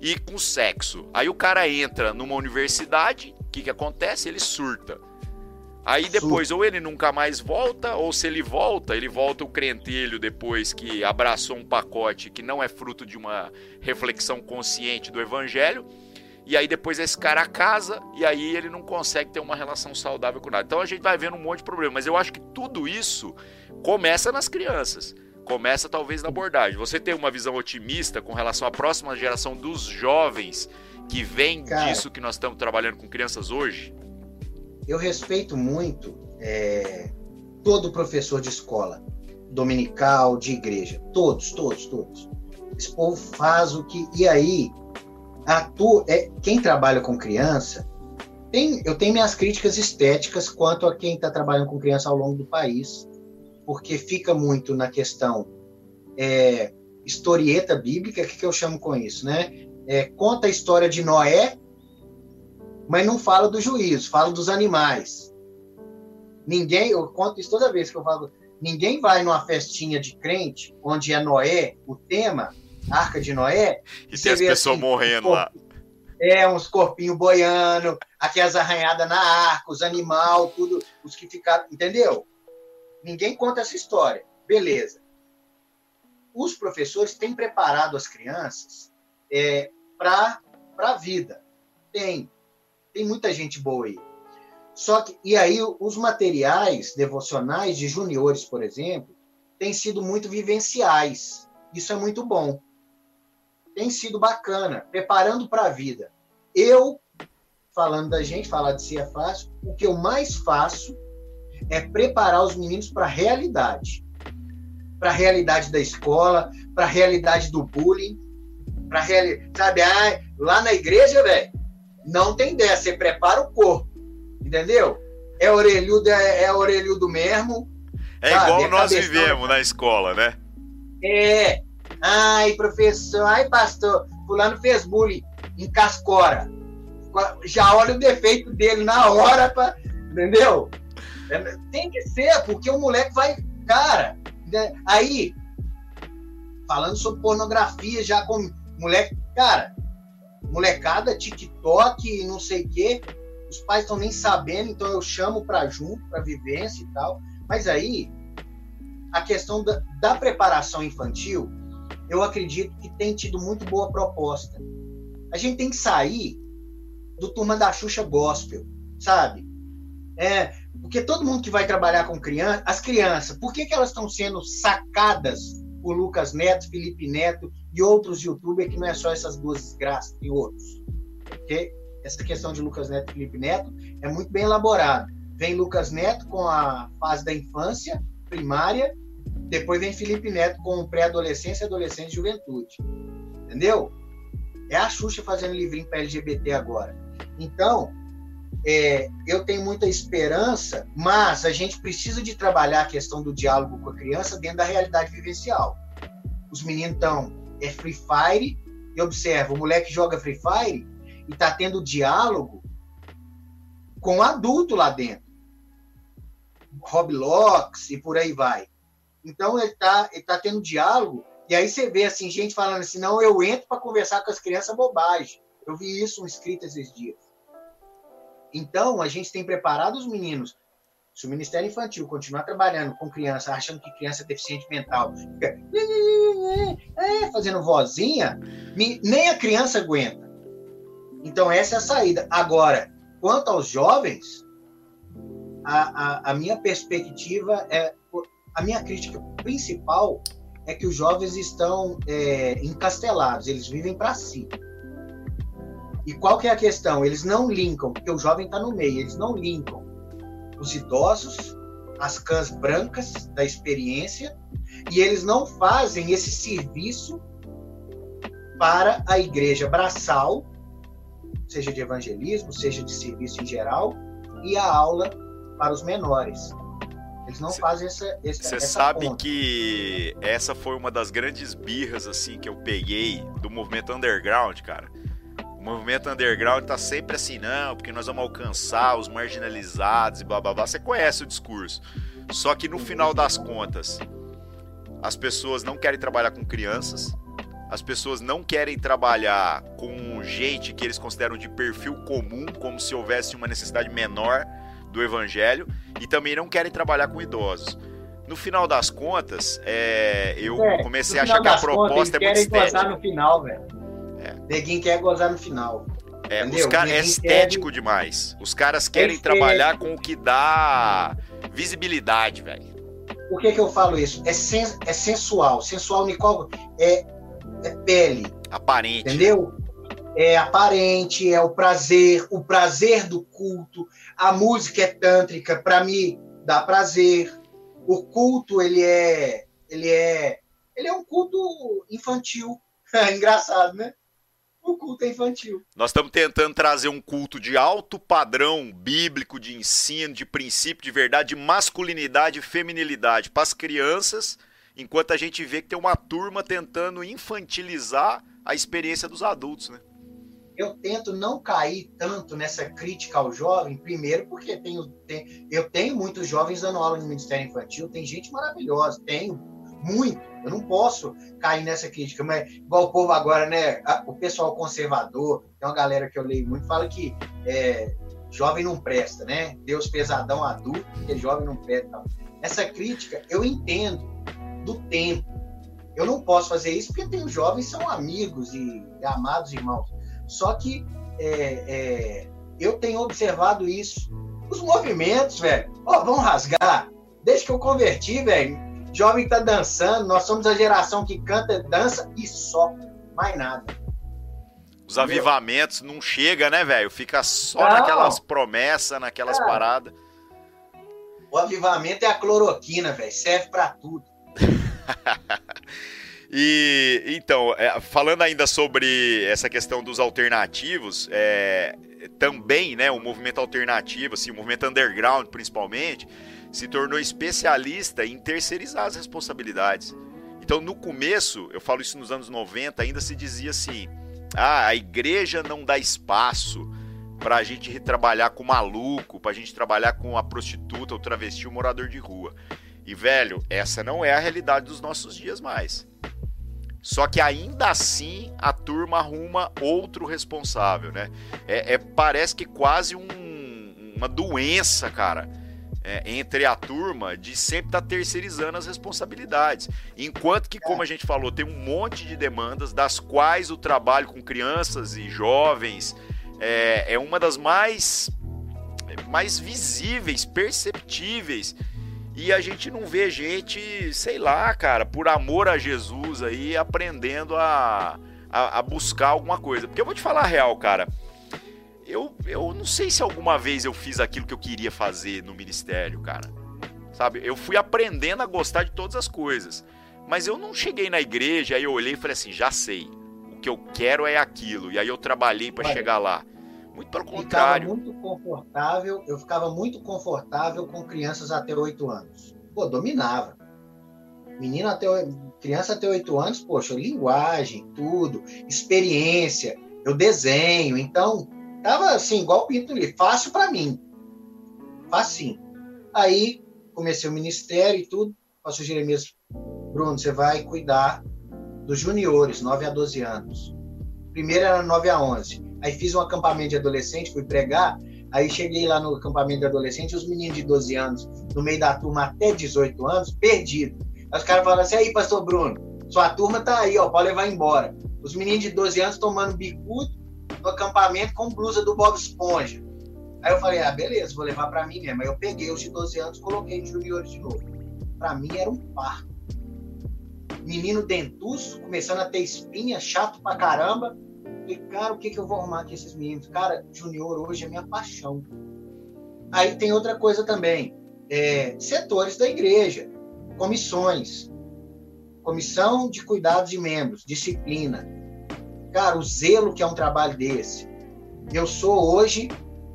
e com sexo. Aí o cara entra numa universidade, o que, que acontece? Ele surta. Aí depois, ou ele nunca mais volta, ou se ele volta, ele volta o crentelho depois que abraçou um pacote que não é fruto de uma reflexão consciente do evangelho. E aí depois esse cara casa e aí ele não consegue ter uma relação saudável com nada. Então a gente vai vendo um monte de problema. Mas eu acho que tudo isso começa nas crianças. Começa talvez na abordagem. Você tem uma visão otimista com relação à próxima geração dos jovens que vem cara, disso que nós estamos trabalhando com crianças hoje? Eu respeito muito é, todo professor de escola, dominical, de igreja, todos, todos, todos. Esse povo faz o que. E aí, atua, é, quem trabalha com criança, tem, eu tenho minhas críticas estéticas quanto a quem está trabalhando com criança ao longo do país, porque fica muito na questão é, historieta bíblica, o que, que eu chamo com isso, né? É, conta a história de Noé mas não fala do juízo, fala dos animais. Ninguém, eu conto isso toda vez que eu falo, ninguém vai numa festinha de crente, onde é Noé, o tema, Arca de Noé, e tem as pessoas assim, morrendo lá. É, uns corpinhos boiando, aquelas arranhadas na arca, os animais, tudo, os que ficaram, entendeu? Ninguém conta essa história. Beleza. Os professores têm preparado as crianças é, para a vida. Tem tem muita gente boa aí. Só que, e aí, os materiais devocionais de juniores, por exemplo, têm sido muito vivenciais. Isso é muito bom. Tem sido bacana, preparando para a vida. Eu, falando da gente, falar de si é fácil, o que eu mais faço é preparar os meninos para a realidade. Para a realidade da escola, para a realidade do bullying, para realidade. Sabe, ah, lá na igreja, velho, não tem dessa, você prepara o corpo, entendeu? É orelhudo, é, é orelhudo mesmo. É sabe? igual é nós vivemos na escola, né? É. Ai, professor, ai, pastor, fulano fez bullying em cascora. Já olha o defeito dele na hora, pra, entendeu? É, tem que ser, porque o moleque vai. Cara, né? aí, falando sobre pornografia, já com moleque. Cara, molecada, TikTok, não sei o quê. Os pais estão nem sabendo, então eu chamo para junto, para vivência e tal. Mas aí, a questão da, da, preparação infantil, eu acredito que tem tido muito boa proposta. A gente tem que sair do turma da Xuxa Gospel, sabe? É, porque todo mundo que vai trabalhar com criança, as crianças, por que, que elas estão sendo sacadas por Lucas Neto, Felipe Neto e outros youtubers que não é só essas duas desgraças, tem outros. Porque essa questão de Lucas Neto e Felipe Neto é muito bem elaborada. Vem Lucas Neto com a fase da infância primária, depois vem Felipe Neto com pré-adolescência, adolescência e juventude. Entendeu? É a Xuxa fazendo livrinho para LGBT agora. Então, é, eu tenho muita esperança, mas a gente precisa de trabalhar a questão do diálogo com a criança dentro da realidade vivencial. Os meninos estão é Free Fire e observa, o moleque joga Free Fire e está tendo diálogo com adulto lá dentro. Roblox e por aí vai. Então ele está ele tá tendo diálogo e aí você vê assim gente falando assim, não, eu entro para conversar com as crianças bobagem. Eu vi isso um escrito esses dias. Então, a gente tem preparado os meninos. Se o Ministério Infantil continuar trabalhando com criança, achando que criança é deficiente mental, fica é, fazendo vozinha, nem a criança aguenta. Então, essa é a saída. Agora, quanto aos jovens, a, a, a minha perspectiva é. A minha crítica principal é que os jovens estão é, encastelados, eles vivem para si. E qual que é a questão? Eles não linkam, porque o jovem está no meio, eles não linkam os idosos, as cãs brancas da experiência, e eles não fazem esse serviço para a igreja braçal, seja de evangelismo, seja de serviço em geral, e a aula para os menores. Eles não cê, fazem essa Você sabe ponta. que essa foi uma das grandes birras assim que eu peguei do movimento underground, cara movimento underground tá sempre assim, não, porque nós vamos alcançar os marginalizados e blá blá blá. Você conhece o discurso. Só que no final das contas, as pessoas não querem trabalhar com crianças, as pessoas não querem trabalhar com gente que eles consideram de perfil comum, como se houvesse uma necessidade menor do evangelho, e também não querem trabalhar com idosos. No final das contas, é, eu é, comecei a achar que a proposta contas, é muito estética. no final, velho. É. Neguinho quer gozar no final. É, os caras é estético quer... demais. Os caras querem trabalhar com o que dá visibilidade, velho. Por que, que eu falo isso? É, sen é sensual. Sensual, Nicole, é, é pele. Aparente. Entendeu? É aparente, é o prazer, o prazer do culto. A música é tântrica, para mim dá prazer. O culto, ele é, ele é, ele é um culto infantil. <laughs> Engraçado, né? O culto é infantil. Nós estamos tentando trazer um culto de alto padrão bíblico, de ensino, de princípio, de verdade, de masculinidade e feminilidade para as crianças, enquanto a gente vê que tem uma turma tentando infantilizar a experiência dos adultos, né? Eu tento não cair tanto nessa crítica ao jovem, primeiro porque tenho, eu tenho muitos jovens dando aula no Ministério Infantil, tem gente maravilhosa, tenho muito. Eu não posso cair nessa crítica, mas igual o povo agora, né? O pessoal conservador, tem uma galera que eu leio muito, fala que é, jovem não presta, né? Deus pesadão adulto, porque jovem não presta. Essa crítica eu entendo do tempo. Eu não posso fazer isso porque tem os jovens são amigos e, amados irmãos. Só que é, é, eu tenho observado isso. Os movimentos, velho, ó, vão rasgar. Desde que eu converti, velho, Jovem tá dançando, nós somos a geração que canta, dança e só, mais nada. Os avivamentos não chega, né, velho? Fica só não. naquelas promessas, naquelas é. paradas. O avivamento é a cloroquina, velho. Serve para tudo. <laughs> e então, é, falando ainda sobre essa questão dos alternativos, é, também, né, o movimento alternativo, assim, o movimento underground, principalmente, se tornou especialista em terceirizar as responsabilidades. Então, no começo, eu falo isso nos anos 90, ainda se dizia assim: ah, a igreja não dá espaço para a gente trabalhar com maluco, para a gente trabalhar com a prostituta, o travesti, o morador de rua. E, velho, essa não é a realidade dos nossos dias mais. Só que ainda assim a turma arruma outro responsável, né? É, é parece que quase um, uma doença, cara é, entre a turma de sempre estar tá terceirizando as responsabilidades. Enquanto que, como a gente falou, tem um monte de demandas, das quais o trabalho com crianças e jovens é, é uma das mais, mais visíveis, perceptíveis. E a gente não vê gente, sei lá, cara, por amor a Jesus aí, aprendendo a, a, a buscar alguma coisa. Porque eu vou te falar a real, cara eu, eu não sei se alguma vez eu fiz aquilo que eu queria fazer no ministério, cara. Sabe? Eu fui aprendendo a gostar de todas as coisas. Mas eu não cheguei na igreja, aí eu olhei e falei assim, já sei. O que eu quero é aquilo. E aí eu trabalhei para chegar lá. Muito pelo contrário. Eu ficava muito confortável, eu ficava muito confortável com crianças até 8 anos. Pô, dominava. Menino até criança até 8 anos, poxa, linguagem, tudo, experiência, eu desenho. Então, Tava assim, igual Pinto ali, fácil para mim. Facinho. Aí comecei o ministério e tudo. Pastor Jeremias, Bruno, você vai cuidar dos juniores, 9 a 12 anos. Primeiro era 9 a 11. Aí fiz um acampamento de adolescente, fui pregar. Aí cheguei lá no acampamento de adolescente, os meninos de 12 anos, no meio da turma até 18 anos, perdido. Aí os caras falaram assim: aí, pastor Bruno, sua turma tá aí, ó, pode levar embora. Os meninos de 12 anos tomando bicudo, no acampamento com blusa do Bob Esponja. Aí eu falei, ah, beleza, vou levar para mim mesmo. Aí eu peguei os de 12 anos coloquei em juniores de novo. Para mim era um parto. Menino dentuço, começando a ter espinha, chato pra caramba. Falei, cara, o que, que eu vou arrumar com esses meninos? Cara, junior hoje é minha paixão. Aí tem outra coisa também. É, setores da igreja, comissões, comissão de cuidados de membros, disciplina, Cara, o zelo que é um trabalho desse. Eu sou hoje,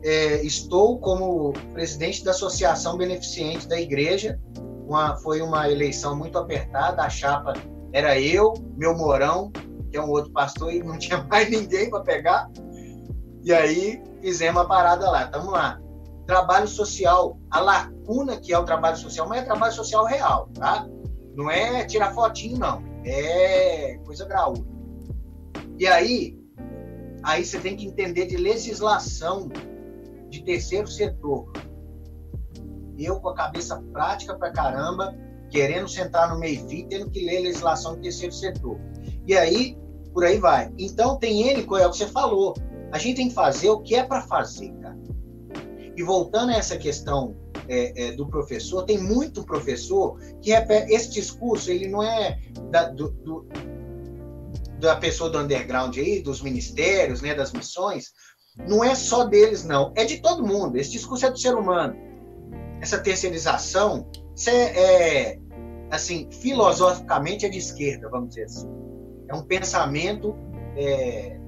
é, estou como presidente da Associação Beneficente da Igreja. Uma, foi uma eleição muito apertada, a chapa era eu, meu Morão, que é um outro pastor, e não <laughs> tinha mais ninguém para pegar. E aí fizemos a parada lá, estamos lá. Trabalho social, a lacuna que é o trabalho social, mas é trabalho social real, tá? Não é tirar fotinho, não. É coisa graúda. E aí, aí você tem que entender de legislação de terceiro setor. Eu com a cabeça prática pra caramba, querendo sentar no meio fio, tendo que ler legislação de terceiro setor. E aí, por aí vai. Então tem N, é o que você falou. A gente tem que fazer o que é para fazer, cara. E voltando a essa questão é, é, do professor, tem muito professor que repete, esse discurso, ele não é da, do, do, da pessoa do underground aí, dos ministérios, né, das missões, não é só deles, não. É de todo mundo. Esse discurso é do ser humano. Essa terceirização, isso é, é assim, filosoficamente é de esquerda, vamos dizer assim. É um pensamento é,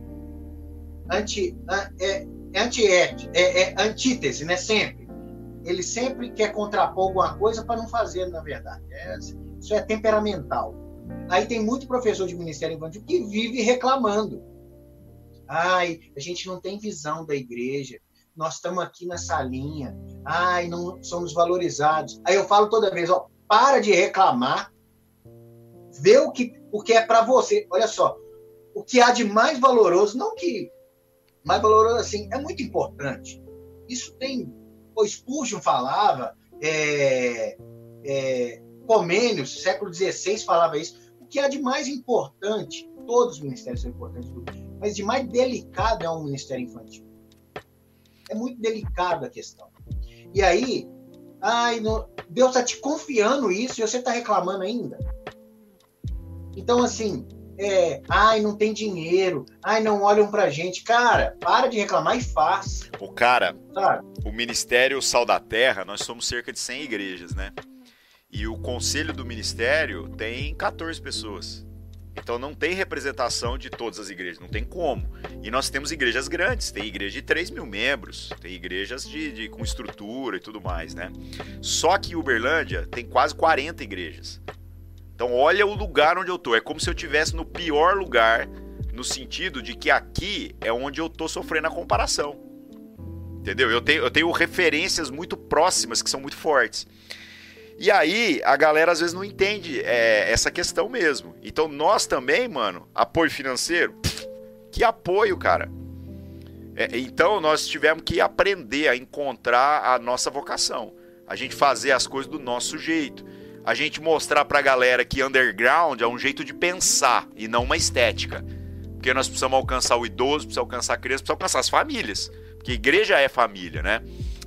anti, é, é, anti é, é antítese, né? Sempre. Ele sempre quer contrapor alguma coisa para não fazer, na verdade. É, isso é temperamental. Aí tem muito professor de Ministério Infantil que vive reclamando. Ai, a gente não tem visão da igreja. Nós estamos aqui na salinha. Ai, não somos valorizados. Aí eu falo toda vez, ó, para de reclamar. Vê o que, o que é para você. Olha só, o que há de mais valoroso, não que mais valoroso assim, é muito importante. Isso tem, o Spurgeon falava, é, é, Comênios, século XVI falava isso que há de mais importante, todos os ministérios são importantes, mas de mais delicado é um ministério infantil. É muito delicada a questão. E aí, ai, não, Deus está te confiando isso e você está reclamando ainda. Então, assim, é, ai, não tem dinheiro, ai, não olham pra gente. Cara, para de reclamar e faz. O cara, Sabe? o Ministério Sal da Terra, nós somos cerca de 100 igrejas, né? E o conselho do ministério tem 14 pessoas. Então não tem representação de todas as igrejas, não tem como. E nós temos igrejas grandes, tem igreja de 3 mil membros, tem igrejas de, de, com estrutura e tudo mais, né? Só que Uberlândia tem quase 40 igrejas. Então olha o lugar onde eu tô. É como se eu estivesse no pior lugar, no sentido de que aqui é onde eu tô sofrendo a comparação. Entendeu? Eu tenho, eu tenho referências muito próximas que são muito fortes. E aí, a galera às vezes não entende é, essa questão mesmo. Então, nós também, mano, apoio financeiro, que apoio, cara. É, então, nós tivemos que aprender a encontrar a nossa vocação. a gente fazer as coisas do nosso jeito. A gente mostrar pra galera que underground é um jeito de pensar e não uma estética. Porque nós precisamos alcançar o idoso, precisamos alcançar a criança, precisamos alcançar as famílias. Porque igreja é família, né?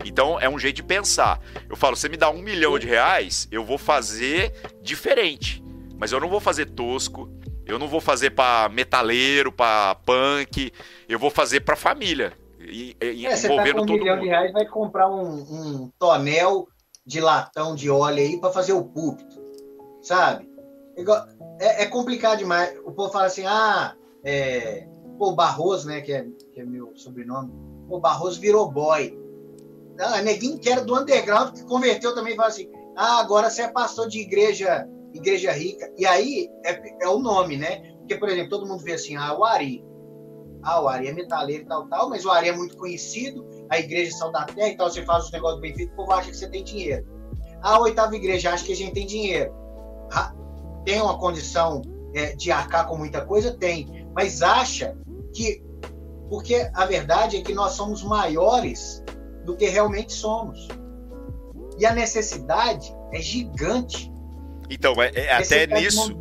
Então é um jeito de pensar. Eu falo, você me dá um milhão de reais, eu vou fazer diferente. Mas eu não vou fazer tosco, eu não vou fazer para metaleiro, para punk, eu vou fazer para família. E, e, é, você tá com um milhão mundo. de reais vai comprar um, um tonel de latão de óleo aí para fazer o púlpito, sabe? É, é, complicado demais. O povo fala assim, ah, é, pô, Barroso, né, que é, que é meu sobrenome, pô, Barroso virou boy. Ah, neguinho que era do underground, que converteu também, fala assim, ah, agora você é pastor de igreja, igreja rica. E aí é, é o nome, né? Porque, por exemplo, todo mundo vê assim, ah, o Ari. Ah, o Ari é metaleiro e tal, tal, mas o Ari é muito conhecido, a igreja Sal da Terra e tal, você faz os negócios bem feitos, o povo acha que você tem dinheiro. A oitava igreja acha que a gente tem dinheiro. Tem uma condição é, de arcar com muita coisa? Tem mas acha que. Porque a verdade é que nós somos maiores do que realmente somos. E a necessidade é gigante. Então, é, é até nisso.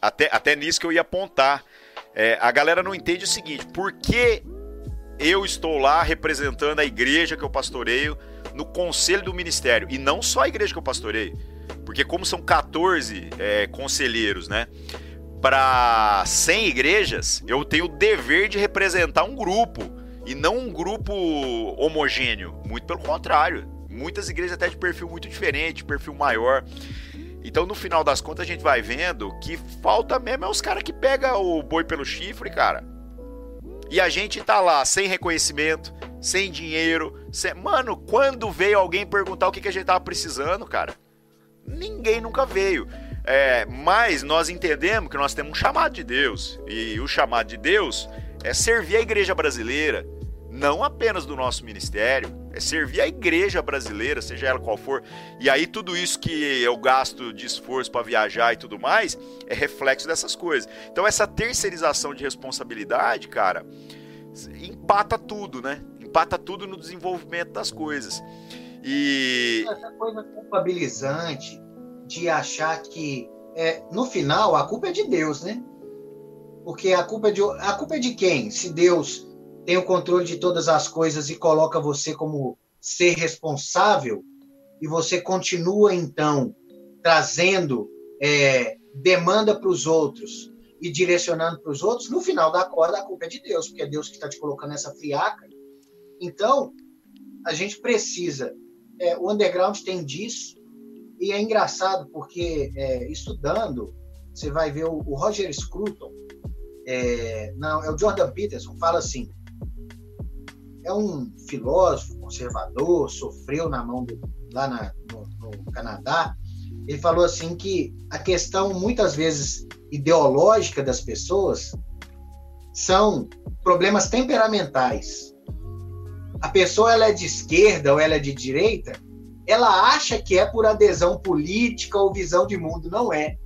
Até, até nisso que eu ia apontar. É, a galera não entende o seguinte: por que eu estou lá representando a igreja que eu pastoreio no conselho do ministério? E não só a igreja que eu pastoreio. Porque, como são 14 é, conselheiros, né? para 100 igrejas, eu tenho o dever de representar um grupo e não um grupo homogêneo. Muito pelo contrário. Muitas igrejas até de perfil muito diferente, perfil maior. Então, no final das contas, a gente vai vendo que falta mesmo é os caras que pegam o boi pelo chifre, cara. E a gente tá lá sem reconhecimento, sem dinheiro. Sem... Mano, quando veio alguém perguntar o que, que a gente tava precisando, cara? Ninguém nunca veio. É, mas nós entendemos que nós temos um chamado de Deus. E o chamado de Deus é servir a igreja brasileira, não apenas do nosso ministério, é servir a igreja brasileira, seja ela qual for. E aí tudo isso que eu gasto de esforço para viajar e tudo mais é reflexo dessas coisas. Então essa terceirização de responsabilidade, cara, empata tudo, né? Empata tudo no desenvolvimento das coisas. E essa coisa culpabilizante de achar que é, no final a culpa é de Deus, né? Porque a culpa é de a culpa é de quem? Se Deus tem o controle de todas as coisas e coloca você como ser responsável e você continua então trazendo é, demanda para os outros e direcionando para os outros, no final da corda a culpa é de Deus, porque é Deus que está te colocando nessa friaca. Então a gente precisa. É, o underground tem disso, e é engraçado porque, é, estudando, você vai ver o, o Roger Scruton, é, não, é o Jordan Peterson, fala assim, é um filósofo conservador, sofreu na mão do, lá na, no, no Canadá, ele falou assim que a questão muitas vezes ideológica das pessoas são problemas temperamentais. A pessoa ela é de esquerda ou ela é de direita, ela acha que é por adesão política ou visão de mundo. Não é.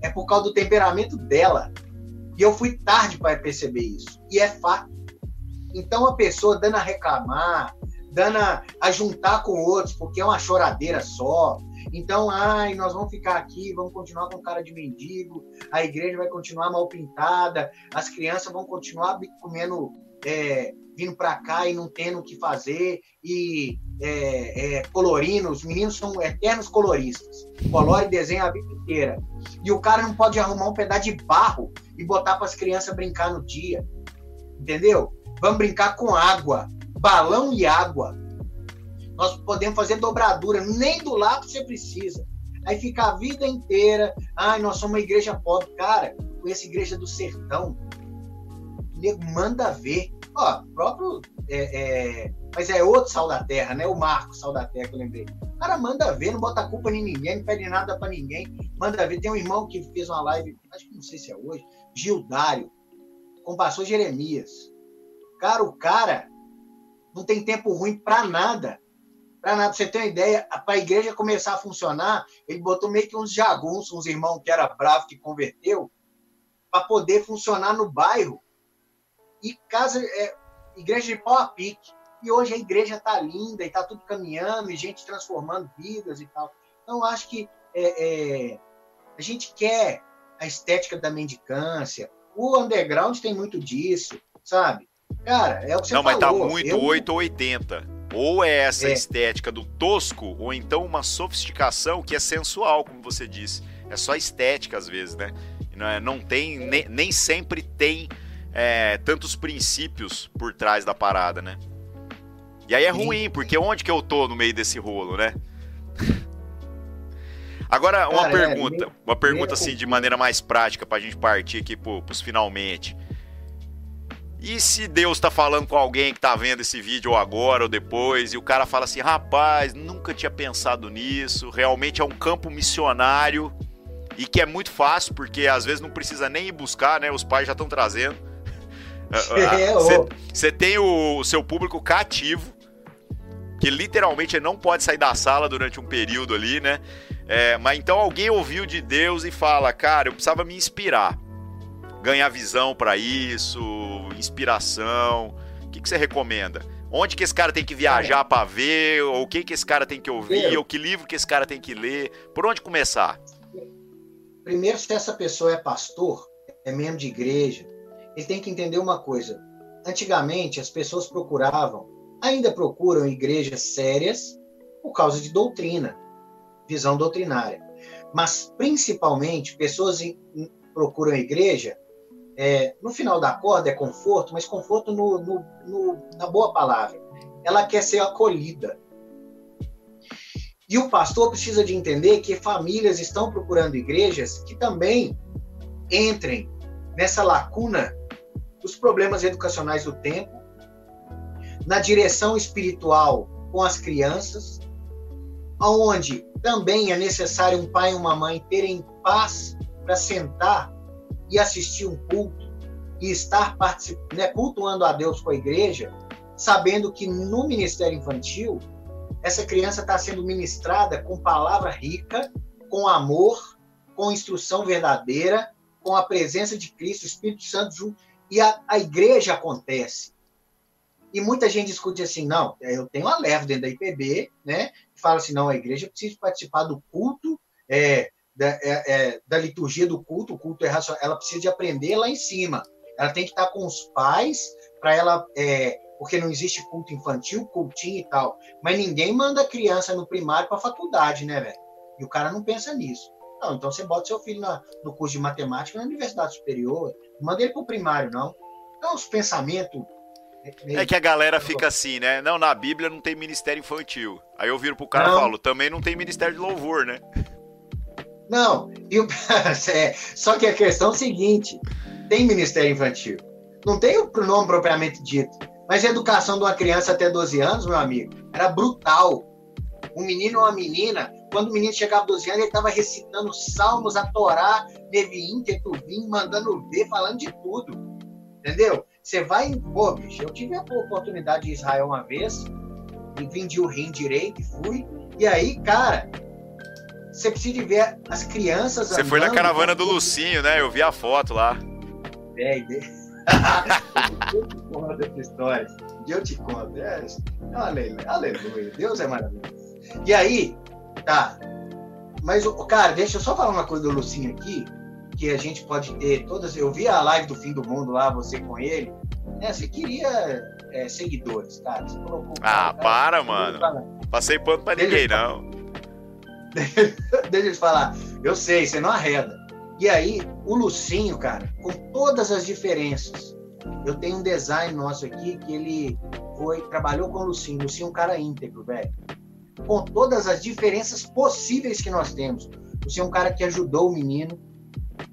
É por causa do temperamento dela. E eu fui tarde para perceber isso. E é fato. Então a pessoa dando a reclamar, dando a, a juntar com outros, porque é uma choradeira só. Então, ai, nós vamos ficar aqui, vamos continuar com cara de mendigo, a igreja vai continuar mal pintada, as crianças vão continuar comendo é, vindo para cá e não tendo o que fazer, e é, é, colorindo, os meninos são eternos coloristas, colore e desenha a vida inteira. E o cara não pode arrumar um pedaço de barro e botar para as crianças brincar no dia, entendeu? Vamos brincar com água, balão e água. Nós podemos fazer dobradura, nem do lado você precisa. Aí fica a vida inteira, ai, nós somos uma igreja pobre. Cara, conheço igreja do sertão, manda ver. Ó, próprio. É, é, mas é outro sal da terra, né? O Marco, sal da terra, que eu lembrei. O cara manda ver, não bota culpa em ninguém, não pede nada para ninguém. Manda ver. Tem um irmão que fez uma live, acho que não sei se é hoje, Gildário, com o pastor Jeremias. Cara, o cara não tem tempo ruim para nada. Para nada. Pra você ter uma ideia, para a igreja começar a funcionar, ele botou meio que uns jagunços, uns irmãos que era bravo, que converteu, para poder funcionar no bairro e casa, é, igreja de pau a pique. E hoje a igreja está linda e está tudo caminhando e gente transformando vidas e tal. Então, acho que é, é, a gente quer a estética da mendicância. O underground tem muito disso, sabe? Cara, é o que você Não, falou. mas tá muito Eu- 8 ou 80. Ou é essa É. estética do tosco, ou então uma sofisticação que é sensual, como você disse. É só estética às vezes, né? Não, é- não tem, nem, nem sempre tem é, tantos princípios por trás da parada, né? E aí é ruim, porque onde que eu tô no meio desse rolo, né? <laughs> Agora, uma Cara, é, pergunta, meio- uma pergunta assim de maneira mais prática pra gente partir aqui pro, pros finalmente. E se Deus tá falando com alguém que tá vendo esse vídeo ou agora ou depois, e o cara fala assim, rapaz, nunca tinha pensado nisso, realmente é um campo missionário e que é muito fácil, porque às vezes não precisa nem ir buscar, né? Os pais já estão trazendo. <laughs> É, Você você tem o, o seu público cativo, que literalmente não pode sair da sala durante um período ali, né? É, mas então alguém ouviu de Deus e fala, cara, eu precisava me inspirar, ganhar visão pra isso, inspiração. O que, que você recomenda? Onde que esse cara tem que viajar pra ver? Ou o que que esse cara tem que ouvir? Primeiro- Ou que livro que esse cara tem que ler? Por onde começar? Primeiro, se essa pessoa é pastor, é membro de igreja, ele tem que entender uma coisa. Antigamente, as pessoas procuravam, ainda procuram igrejas sérias por causa de doutrina, visão doutrinária. Mas, principalmente, pessoas em- em- procuram igreja, é, no final da corda é conforto, mas conforto no- no- no- na boa palavra. Ela quer ser acolhida. E o pastor precisa de entender que famílias estão procurando igrejas que também entrem nessa lacuna dos problemas educacionais do tempo, na direção espiritual com as crianças, onde também é necessário um pai e uma mãe terem paz para sentar e assistir um culto e estar participando, né, cultuando a Deus com a igreja, sabendo que no ministério infantil essa criança está sendo ministrada com palavra rica, com amor, com instrução verdadeira, com a presença de Cristo, Espírito Santo junto, e a, a igreja acontece. E muita gente discute assim, não, eu tenho a leva dentro da IPB, né? Fala assim, não, a igreja precisa participar do culto, é, da, é, é, da liturgia do culto, o culto é racional, ela precisa de aprender lá em cima. Ela tem que estar com os pais para ela, é, porque não existe culto infantil, cultinho e tal. Mas ninguém manda criança no primário para faculdade, né, velho? E o cara não pensa nisso. Não, então você bota seu filho na, no curso de matemática na universidade superior, manda ele para o primário, não. Então, os pensamentos. É que a galera fica assim, né? Não, na Bíblia não tem ministério infantil. Aí eu viro pro cara Não. e falo, também não tem ministério de louvor, né? Não, e o- <laughs> é, só que a questão é a seguinte: tem ministério infantil. Não tem o nome propriamente dito. Mas a educação de uma criança até 12 anos, meu amigo, era brutal. Um menino ou uma menina, quando o menino chegava a 12 anos, ele estava recitando salmos, a Torá, Neviim, Ketuvim, mandando ver, falando de tudo. Entendeu? Você vai. Pô, bicho, eu tive a oportunidade de Israel uma vez, vendi o rim direito e fui. E aí, cara, você precisa de ver as crianças. Você foi na caravana do Lucinho, né? Eu vi a foto lá. É, e <laughs> eu te conto essa história. Eu te conto. É, aleluia, aleluia. Deus é maravilhoso. E aí, tá. Mas, cara, deixa eu só falar uma coisa do Lucinho aqui, que a gente pode ter todas. Eu vi a live do fim do mundo lá, você com ele. Né, você queria é, seguidores, cara. Você colocou. Ah, cara, para, mano. Passei pano pra ninguém, não. <laughs> Deixa eu te falar. Eu sei, você não arreda. E aí, o Lucinho, cara, com todas as diferenças. Eu tenho um design nosso aqui que ele foi trabalhou com o Lucinho. O Lucinho é um cara íntegro, velho. Com todas as diferenças possíveis que nós temos. Lucinho é um cara que ajudou o menino.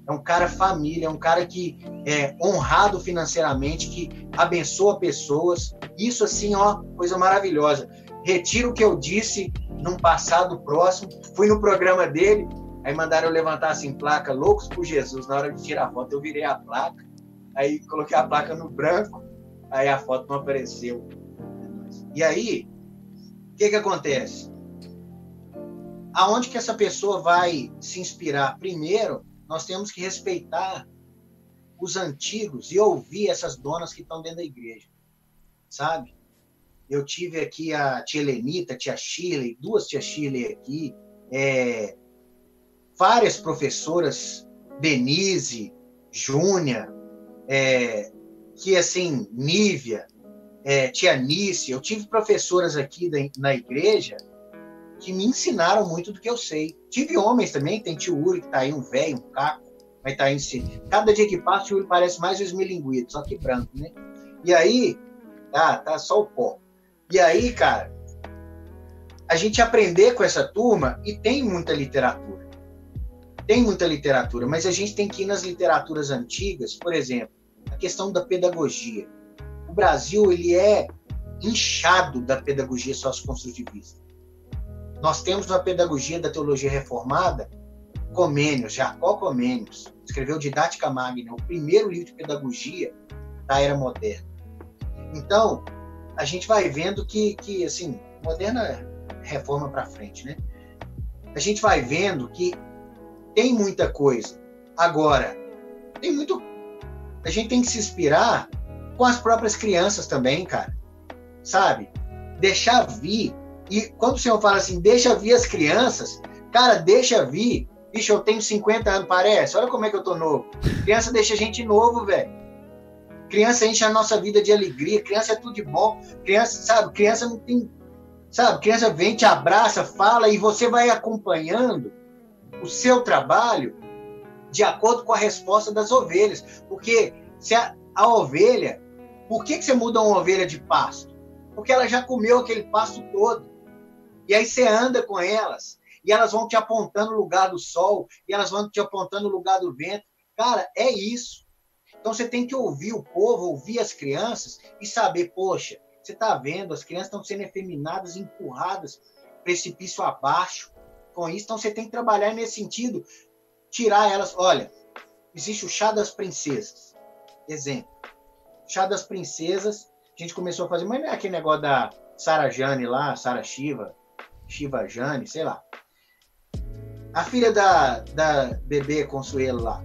É um cara família, é um cara que é honrado financeiramente, que abençoa pessoas. Isso, assim, ó, coisa maravilhosa. Retiro o que eu disse num passado próximo. Fui no programa dele, aí mandaram eu levantar assim, placa Loucos por Jesus. Na hora de tirar a foto, eu virei a placa, aí coloquei a placa no branco, aí a foto não apareceu. E aí, que que acontece? Aonde que essa pessoa vai se inspirar? Primeiro, nós temos que respeitar os antigos e ouvir essas donas que estão dentro da igreja, sabe? eu tive aqui a tia Helenita, a tia Shirley, duas tia Shirley aqui, é, várias professoras, Denise, Júnia, é, que assim, Nívia, é, tia Nice, eu tive professoras aqui da, na igreja que me ensinaram muito do que eu sei. Tive homens também, tem tio Uri, que tá aí, um velho, um caco, mas tá aí em si. Cada dia que passa, o Uri parece mais o esmilinguido, só que branco, né? E aí, ah, tá só o pó. E aí, cara, a gente aprender com essa turma, e tem muita literatura. Tem muita literatura, mas a gente tem que ir nas literaturas antigas, por exemplo, a questão da pedagogia. O Brasil, ele é inchado da pedagogia socioconstrutivista. Nós temos na pedagogia da teologia reformada Comênios, Jacó Comênios, escreveu Didática Magna, o primeiro livro de pedagogia da era moderna. Então, a gente vai vendo que, que assim, moderna reforma para frente, né? A gente vai vendo que tem muita coisa. Agora, tem muito. A gente tem que se inspirar com as próprias crianças também, cara. Sabe? Deixar vir e quando o senhor fala assim, deixa vir as crianças, cara, deixa vir. Bicho, eu tenho 50 anos, parece. Olha como é que eu tô novo. Criança deixa a gente novo, velho. Criança enche a nossa vida de alegria. Criança é tudo de bom. Criança, sabe? Criança não tem. Sabe? Criança vem, te abraça, fala e você vai acompanhando o seu trabalho de acordo com a resposta das ovelhas. Porque se a, a ovelha. Por que, que você muda uma ovelha de pasto? Porque ela já comeu aquele pasto todo. E aí você anda com elas, e elas vão te apontando o lugar do sol, e elas vão te apontando o lugar do vento. Cara, é isso. Então você tem que ouvir o povo, ouvir as crianças e saber, poxa, você está vendo, as crianças estão sendo efeminadas, empurradas precipício abaixo. Com isso, então você tem que trabalhar nesse sentido, tirar elas. Olha, existe o chá das princesas. Exemplo. Chá das princesas, a gente começou a fazer, mas não é aquele negócio da Sara Jane lá, Sara Shiva, Shiva Jane, sei lá. A filha da, da bebê Consuelo lá.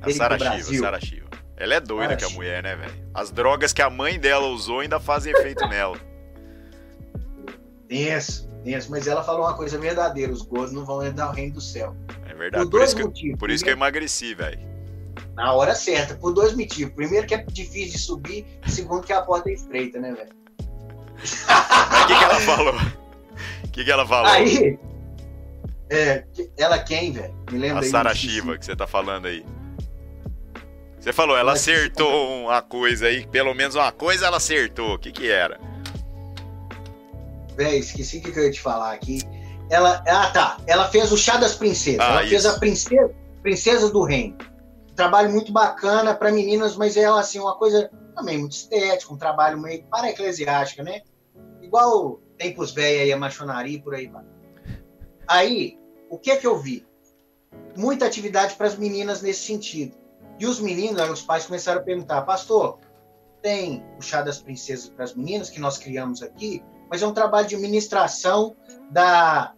A Sara Shiva, Sara Shiva. Ela é doida que a mulher, né, velho? As drogas que a mãe dela usou ainda fazem efeito nela. Tenso, tenso. Mas ela falou uma coisa verdadeira: os gordos não vão entrar no reino do céu. É verdade. Por, por isso, que, por isso que eu emagreci, velho. Na hora certa, por dois motivos. Primeiro, que é difícil de subir. Segundo, que a porta é estreita, né, velho? O que, que ela falou? que, que ela falou? Aí, é, ela quem, velho? Me lembra A Sara Shiva, que você tá falando aí. Você falou, ela acertou uma coisa aí, pelo menos uma coisa ela acertou. O que que era? Véi, esqueci o que, que eu ia te falar aqui. Ela, ah, tá. Ela fez o chá das princesas. Ah, ela isso. fez a princesa, princesa do reino. Trabalho muito bacana para meninas, mas é assim uma coisa também muito estética, um trabalho meio para eclesiástica, né? Igual tem pros velhos a machonaria por aí vai. Aí, o que é que eu vi? Muita atividade para as meninas nesse sentido. E os meninos, os pais começaram a perguntar, pastor, tem o chá das princesas para as meninas que nós criamos aqui, mas é um trabalho de ministração da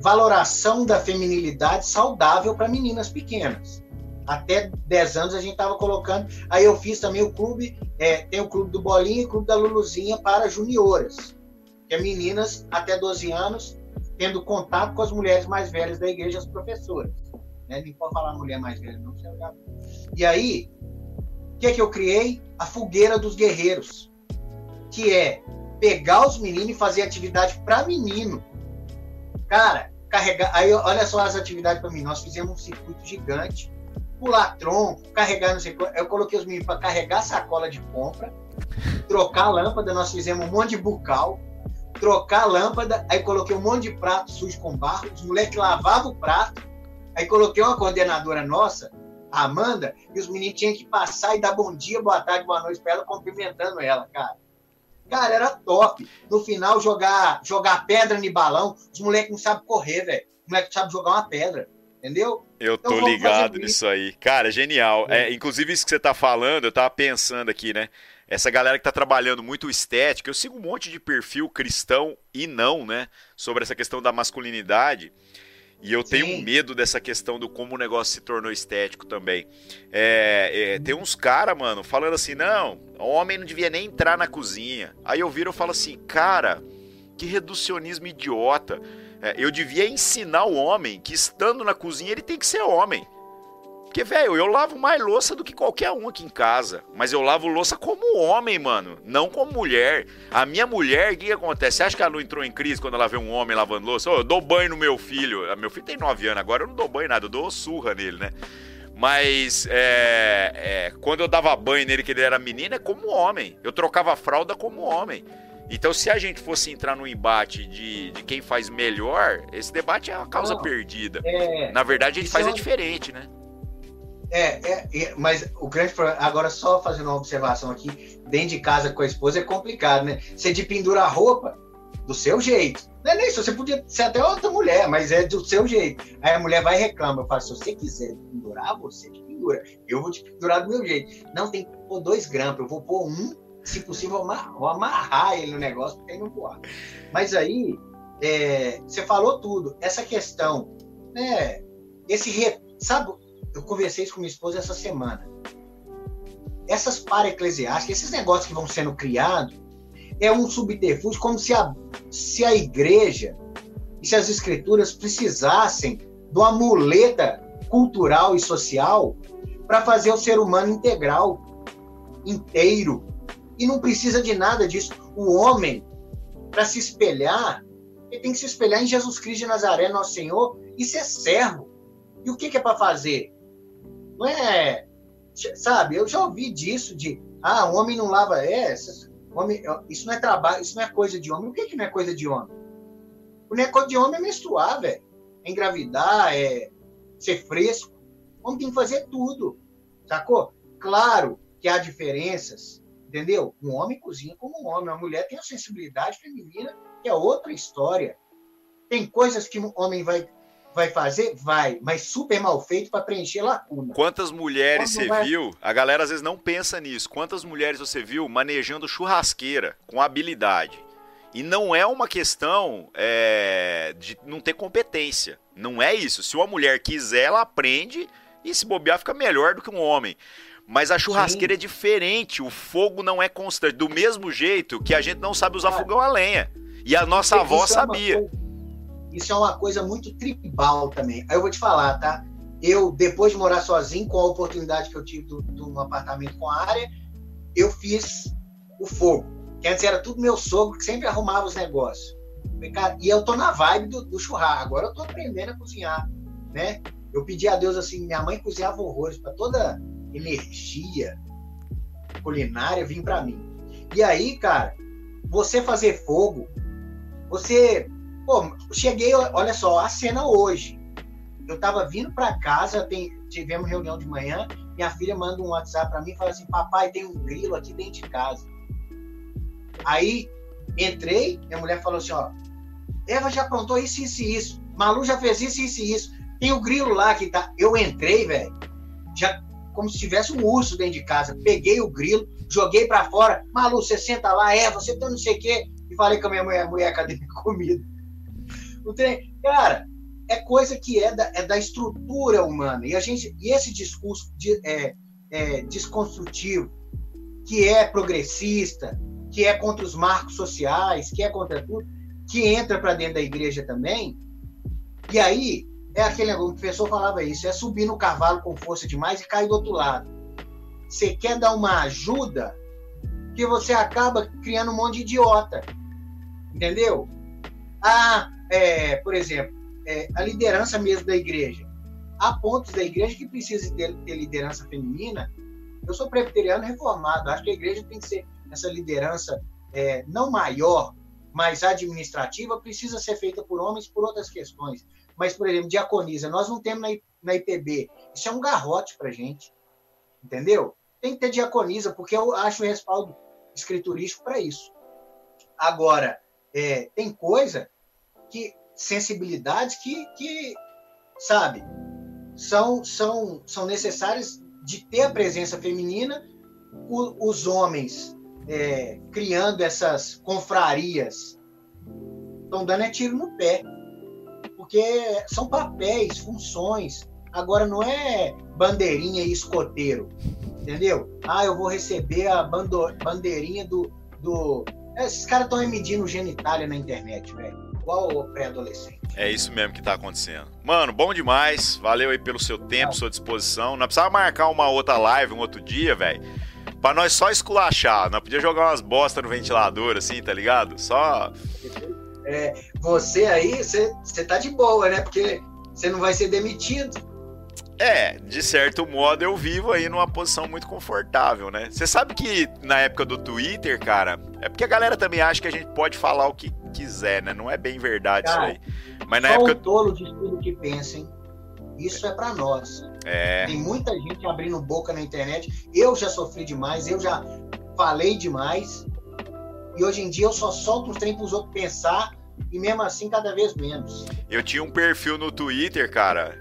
valoração da feminilidade saudável para meninas pequenas. Até 10 anos a gente estava colocando. Aí eu fiz também o clube, é, tem o clube do Bolinha e o clube da Luluzinha para junioras que é meninas até 12 anos tendo contato com as mulheres mais velhas da igreja, as professoras. Né? Nem pode falar mulher mais velha, não. É e aí, o que é que eu criei? A fogueira dos guerreiros, que é pegar os meninos e fazer atividade para menino. Cara, carregar. Aí, olha só as atividades para mim. Nós fizemos um circuito gigante, pular tronco, carregar, não sei Eu coloquei os meninos para carregar sacola de compra, trocar lâmpada. Nós fizemos um monte de bucal trocar lâmpada, aí coloquei um monte de prato sujo com barro, os moleques lavavam o prato, aí coloquei uma coordenadora nossa, a Amanda, e os meninos tinham que passar e dar bom dia, boa tarde, boa noite para ela, cumprimentando ela, cara. Cara, era top. No final, jogar, jogar pedra no balão, os moleques não sabem correr, velho. Os moleques sabem jogar uma pedra, entendeu? Eu então, tô ligado nisso aí. Cara, genial. É. inclusive, isso que você tá falando, eu tava pensando aqui, né? essa galera que está trabalhando muito estética, eu sigo um monte de perfil cristão e não, né, sobre essa questão da masculinidade. E eu tenho Sim. medo dessa questão do como o negócio se tornou estético também. É, é, tem uns caras, mano, falando assim: não, homem não devia nem entrar na cozinha. Aí eu viro e falo assim: cara, que reducionismo idiota. É, eu devia ensinar o homem que estando na cozinha ele tem que ser homem. Porque, velho, eu lavo mais louça do que qualquer um aqui em casa. Mas eu lavo louça como homem, mano. Não como mulher. A minha mulher, o que, que acontece? Você acha que ela não entrou em crise quando ela vê um homem lavando louça? Oh, eu dou banho no meu filho. Meu filho tem 9 anos, agora eu não dou banho nada, eu dou surra nele, né? Mas é, é, quando eu dava banho nele, que ele era menino, é como homem. Eu trocava fralda como homem. Então, se a gente fosse entrar no embate de, de quem faz melhor, esse debate é uma causa não, perdida. É, Na verdade, a gente faz é, é diferente, né? É, é, é, mas o grande problema, agora só fazendo uma observação aqui, dentro de casa com a esposa é complicado, né? Você de pendura a roupa do seu jeito. Não é nem isso, você podia ser até outra mulher, mas é do seu jeito. Aí a mulher vai e reclama, eu falo, se você quiser pendurar, você te pendura. Eu vou te pendurar do meu jeito. Não, tem que pôr dois grampos, eu vou pôr um, se possível, amarrar ele no negócio, porque aí não pode. Mas aí, é, você falou tudo. Essa questão, né? Esse, re... sabe, eu conversei isso com minha esposa essa semana. Essas para-eclesiásticas, esses negócios que vão sendo criados, é um subterfúgio como se a, se a igreja e se as escrituras precisassem de uma muleta cultural e social para fazer o ser humano integral, inteiro. E não precisa de nada disso. O homem, para se espelhar, ele tem que se espelhar em Jesus Cristo de Nazaré, nosso Senhor, e ser servo. E o que, que é para fazer? Não é. Sabe, eu já ouvi disso, de. Ah, o homem não lava. É, homem, isso não é trabalho, isso não é coisa de homem. O que, que não é coisa de homem? O não é de homem é menstruar, velho. É engravidar, é ser fresco. O homem tem que fazer tudo. Sacou? Claro que há diferenças, entendeu? Um homem cozinha como um homem, a mulher tem a sensibilidade feminina, que é outra história. Tem coisas que o homem vai Vai fazer? Vai, mas super mal feito para preencher lacuna. Quantas mulheres você vai... viu? A galera às vezes não pensa nisso. Quantas mulheres você viu manejando churrasqueira com habilidade? E não é uma questão é, de não ter competência. Não é isso. Se uma mulher quiser, ela aprende e se bobear fica melhor do que um homem. Mas a churrasqueira Sim. é diferente. O fogo não é constante. Do mesmo jeito que a gente não sabe usar fogão a lenha. E a nossa avó sabia. É uma isso é uma coisa muito tribal também. Aí eu vou te falar, tá? Eu, depois de morar sozinho, com a oportunidade que eu tive de um apartamento com área, eu fiz o fogo. Que antes era tudo meu sogro que sempre arrumava os negócios. E eu tô na vibe do, do churrasco. Agora eu tô aprendendo a cozinhar, né? Eu pedi a Deus assim, minha mãe cozinhava horrores para toda energia culinária vir para mim. E aí, cara, você fazer fogo, você Pô, cheguei, olha só, a cena hoje. Eu tava vindo para casa, tem, tivemos reunião de manhã, minha filha manda um WhatsApp para mim e fala assim: Papai, tem um grilo aqui dentro de casa. Aí entrei, minha mulher falou assim: Ó, Eva já aprontou isso, isso e isso. Malu já fez isso, isso e isso. Tem o grilo lá que tá. Eu entrei, velho, já como se tivesse um urso dentro de casa. Peguei o grilo, joguei para fora. Malu, você senta lá, é, você tá não sei o quê. E falei com a minha mulher, mulher, cadê minha comida? O cara, é coisa que é da, é da estrutura humana. E, a gente, e esse discurso de, é, é, desconstrutivo, que é progressista, que é contra os marcos sociais, que é contra tudo, que entra para dentro da igreja também. E aí, é aquele negócio, o professor falava isso, é subir no cavalo com força demais e cair do outro lado. Você quer dar uma ajuda que você acaba criando um monte de idiota. Entendeu? Ah, é, por exemplo, é, a liderança mesmo da igreja. Há pontos da igreja que precisam ter, ter liderança feminina. Eu sou presbiteriano reformado, acho que a igreja tem que ser essa liderança é, não maior, mas administrativa, precisa ser feita por homens por outras questões. Mas, por exemplo, diaconisa, nós não temos na, IPB. Isso é um garrote para gente. Entendeu? Tem que ter diaconisa, porque eu acho o respaldo escriturístico para isso. Agora, é, tem coisa que sensibilidades que, que sabe, são, são, são necessárias de ter a presença feminina, o, os homens é, criando essas confrarias estão dando é tiro no pé. Porque são papéis, funções. Agora não é bandeirinha e escoteiro, entendeu? Ah, eu vou receber a bando, bandeirinha do, do. Esses caras estão medindo genitália na internet, velho. Igual o pré-adolescente. É isso mesmo que tá acontecendo. Mano, bom demais. Valeu aí pelo seu tempo, sua disposição. Não precisava marcar uma outra live um outro dia, velho. Pra nós só esculachar. Não podia jogar umas bosta no ventilador, assim, tá ligado? Só. É, você aí, você tá de boa, né? Porque você não vai ser demitido. É, de certo modo eu vivo aí numa posição muito confortável, né? Você sabe que na época do Twitter, cara, é porque a galera também acha que a gente pode falar o que quiser, né? Não é bem verdade cara, isso aí. Mas na só época. O tolo de tudo que pensem. Isso é para nós. É. Tem muita gente abrindo boca na internet. Eu já sofri demais, eu já falei demais. E hoje em dia eu só solto os trem pros outros pensar e mesmo assim cada vez menos. Eu tinha um perfil no Twitter, cara,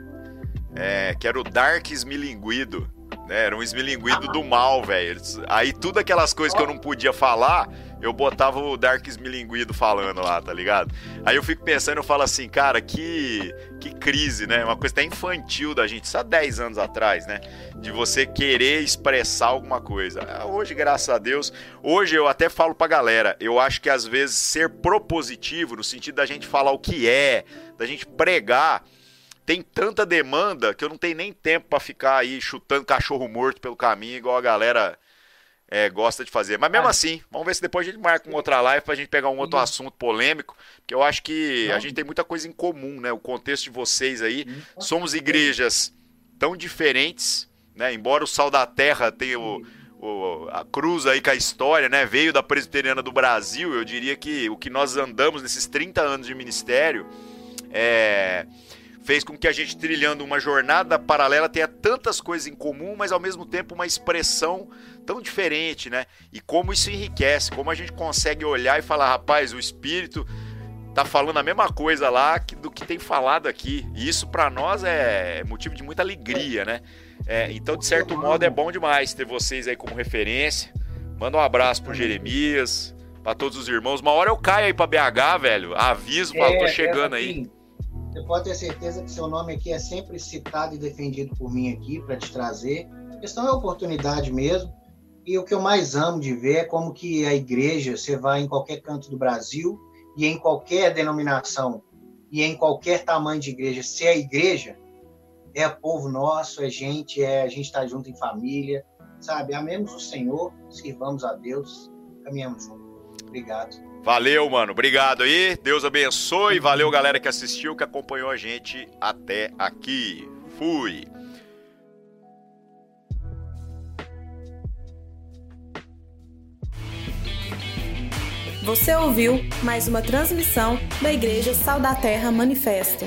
é, que era o Dark Esmilinguido. Né? Era um esmilinguido do mal, velho. Aí tudo aquelas coisas que eu não podia falar, eu botava o Dark Esmilinguido falando lá, tá ligado? Aí eu fico pensando, eu falo assim, cara, que, que crise, né? Uma coisa até infantil da gente, só 10 anos atrás, né? De você querer expressar alguma coisa. Ah, hoje, graças a Deus, hoje eu até falo pra galera, eu acho que às vezes ser propositivo, no sentido da gente falar o que é, da gente pregar tem tanta demanda que eu não tenho nem tempo para ficar aí chutando cachorro morto pelo caminho, igual a galera é, gosta de fazer. Mas mesmo ah. assim, vamos ver se depois a gente marca uma outra live pra gente pegar um outro assunto polêmico, que eu acho que não. a gente tem muita coisa em comum, né? O contexto de vocês aí. Somos igrejas tão diferentes, né? Embora o Sal da Terra tenha o, o, a cruz aí com a história, né? Veio da Presbiteriana do Brasil, eu diria que o que nós andamos nesses 30 anos de ministério é fez com que a gente trilhando uma jornada paralela tenha tantas coisas em comum, mas ao mesmo tempo uma expressão tão diferente, né? E como isso enriquece, como a gente consegue olhar e falar, rapaz, o espírito tá falando a mesma coisa lá do que tem falado aqui. E isso para nós é motivo de muita alegria, né? É, então, de certo modo, é bom demais ter vocês aí como referência. Manda um abraço pro Jeremias, para todos os irmãos. Uma hora eu caio aí para BH, velho. Aviso, é, tô chegando é, assim, aí. Você pode ter certeza que seu nome aqui é sempre citado e defendido por mim aqui para te trazer. A questão é oportunidade mesmo. E o que eu mais amo de ver é como que a igreja, você vai em qualquer canto do Brasil e em qualquer denominação e em qualquer tamanho de igreja, se é igreja, é povo nosso, é gente, é a gente está junto em família, sabe? Amemos o Senhor, sirvamos a Deus, caminhamos juntos. Obrigado. Valeu, mano. Obrigado aí. Deus abençoe. Valeu, galera que assistiu, que acompanhou a gente até aqui. Fui. Você ouviu mais uma transmissão da Igreja Sal da Terra Manifesto.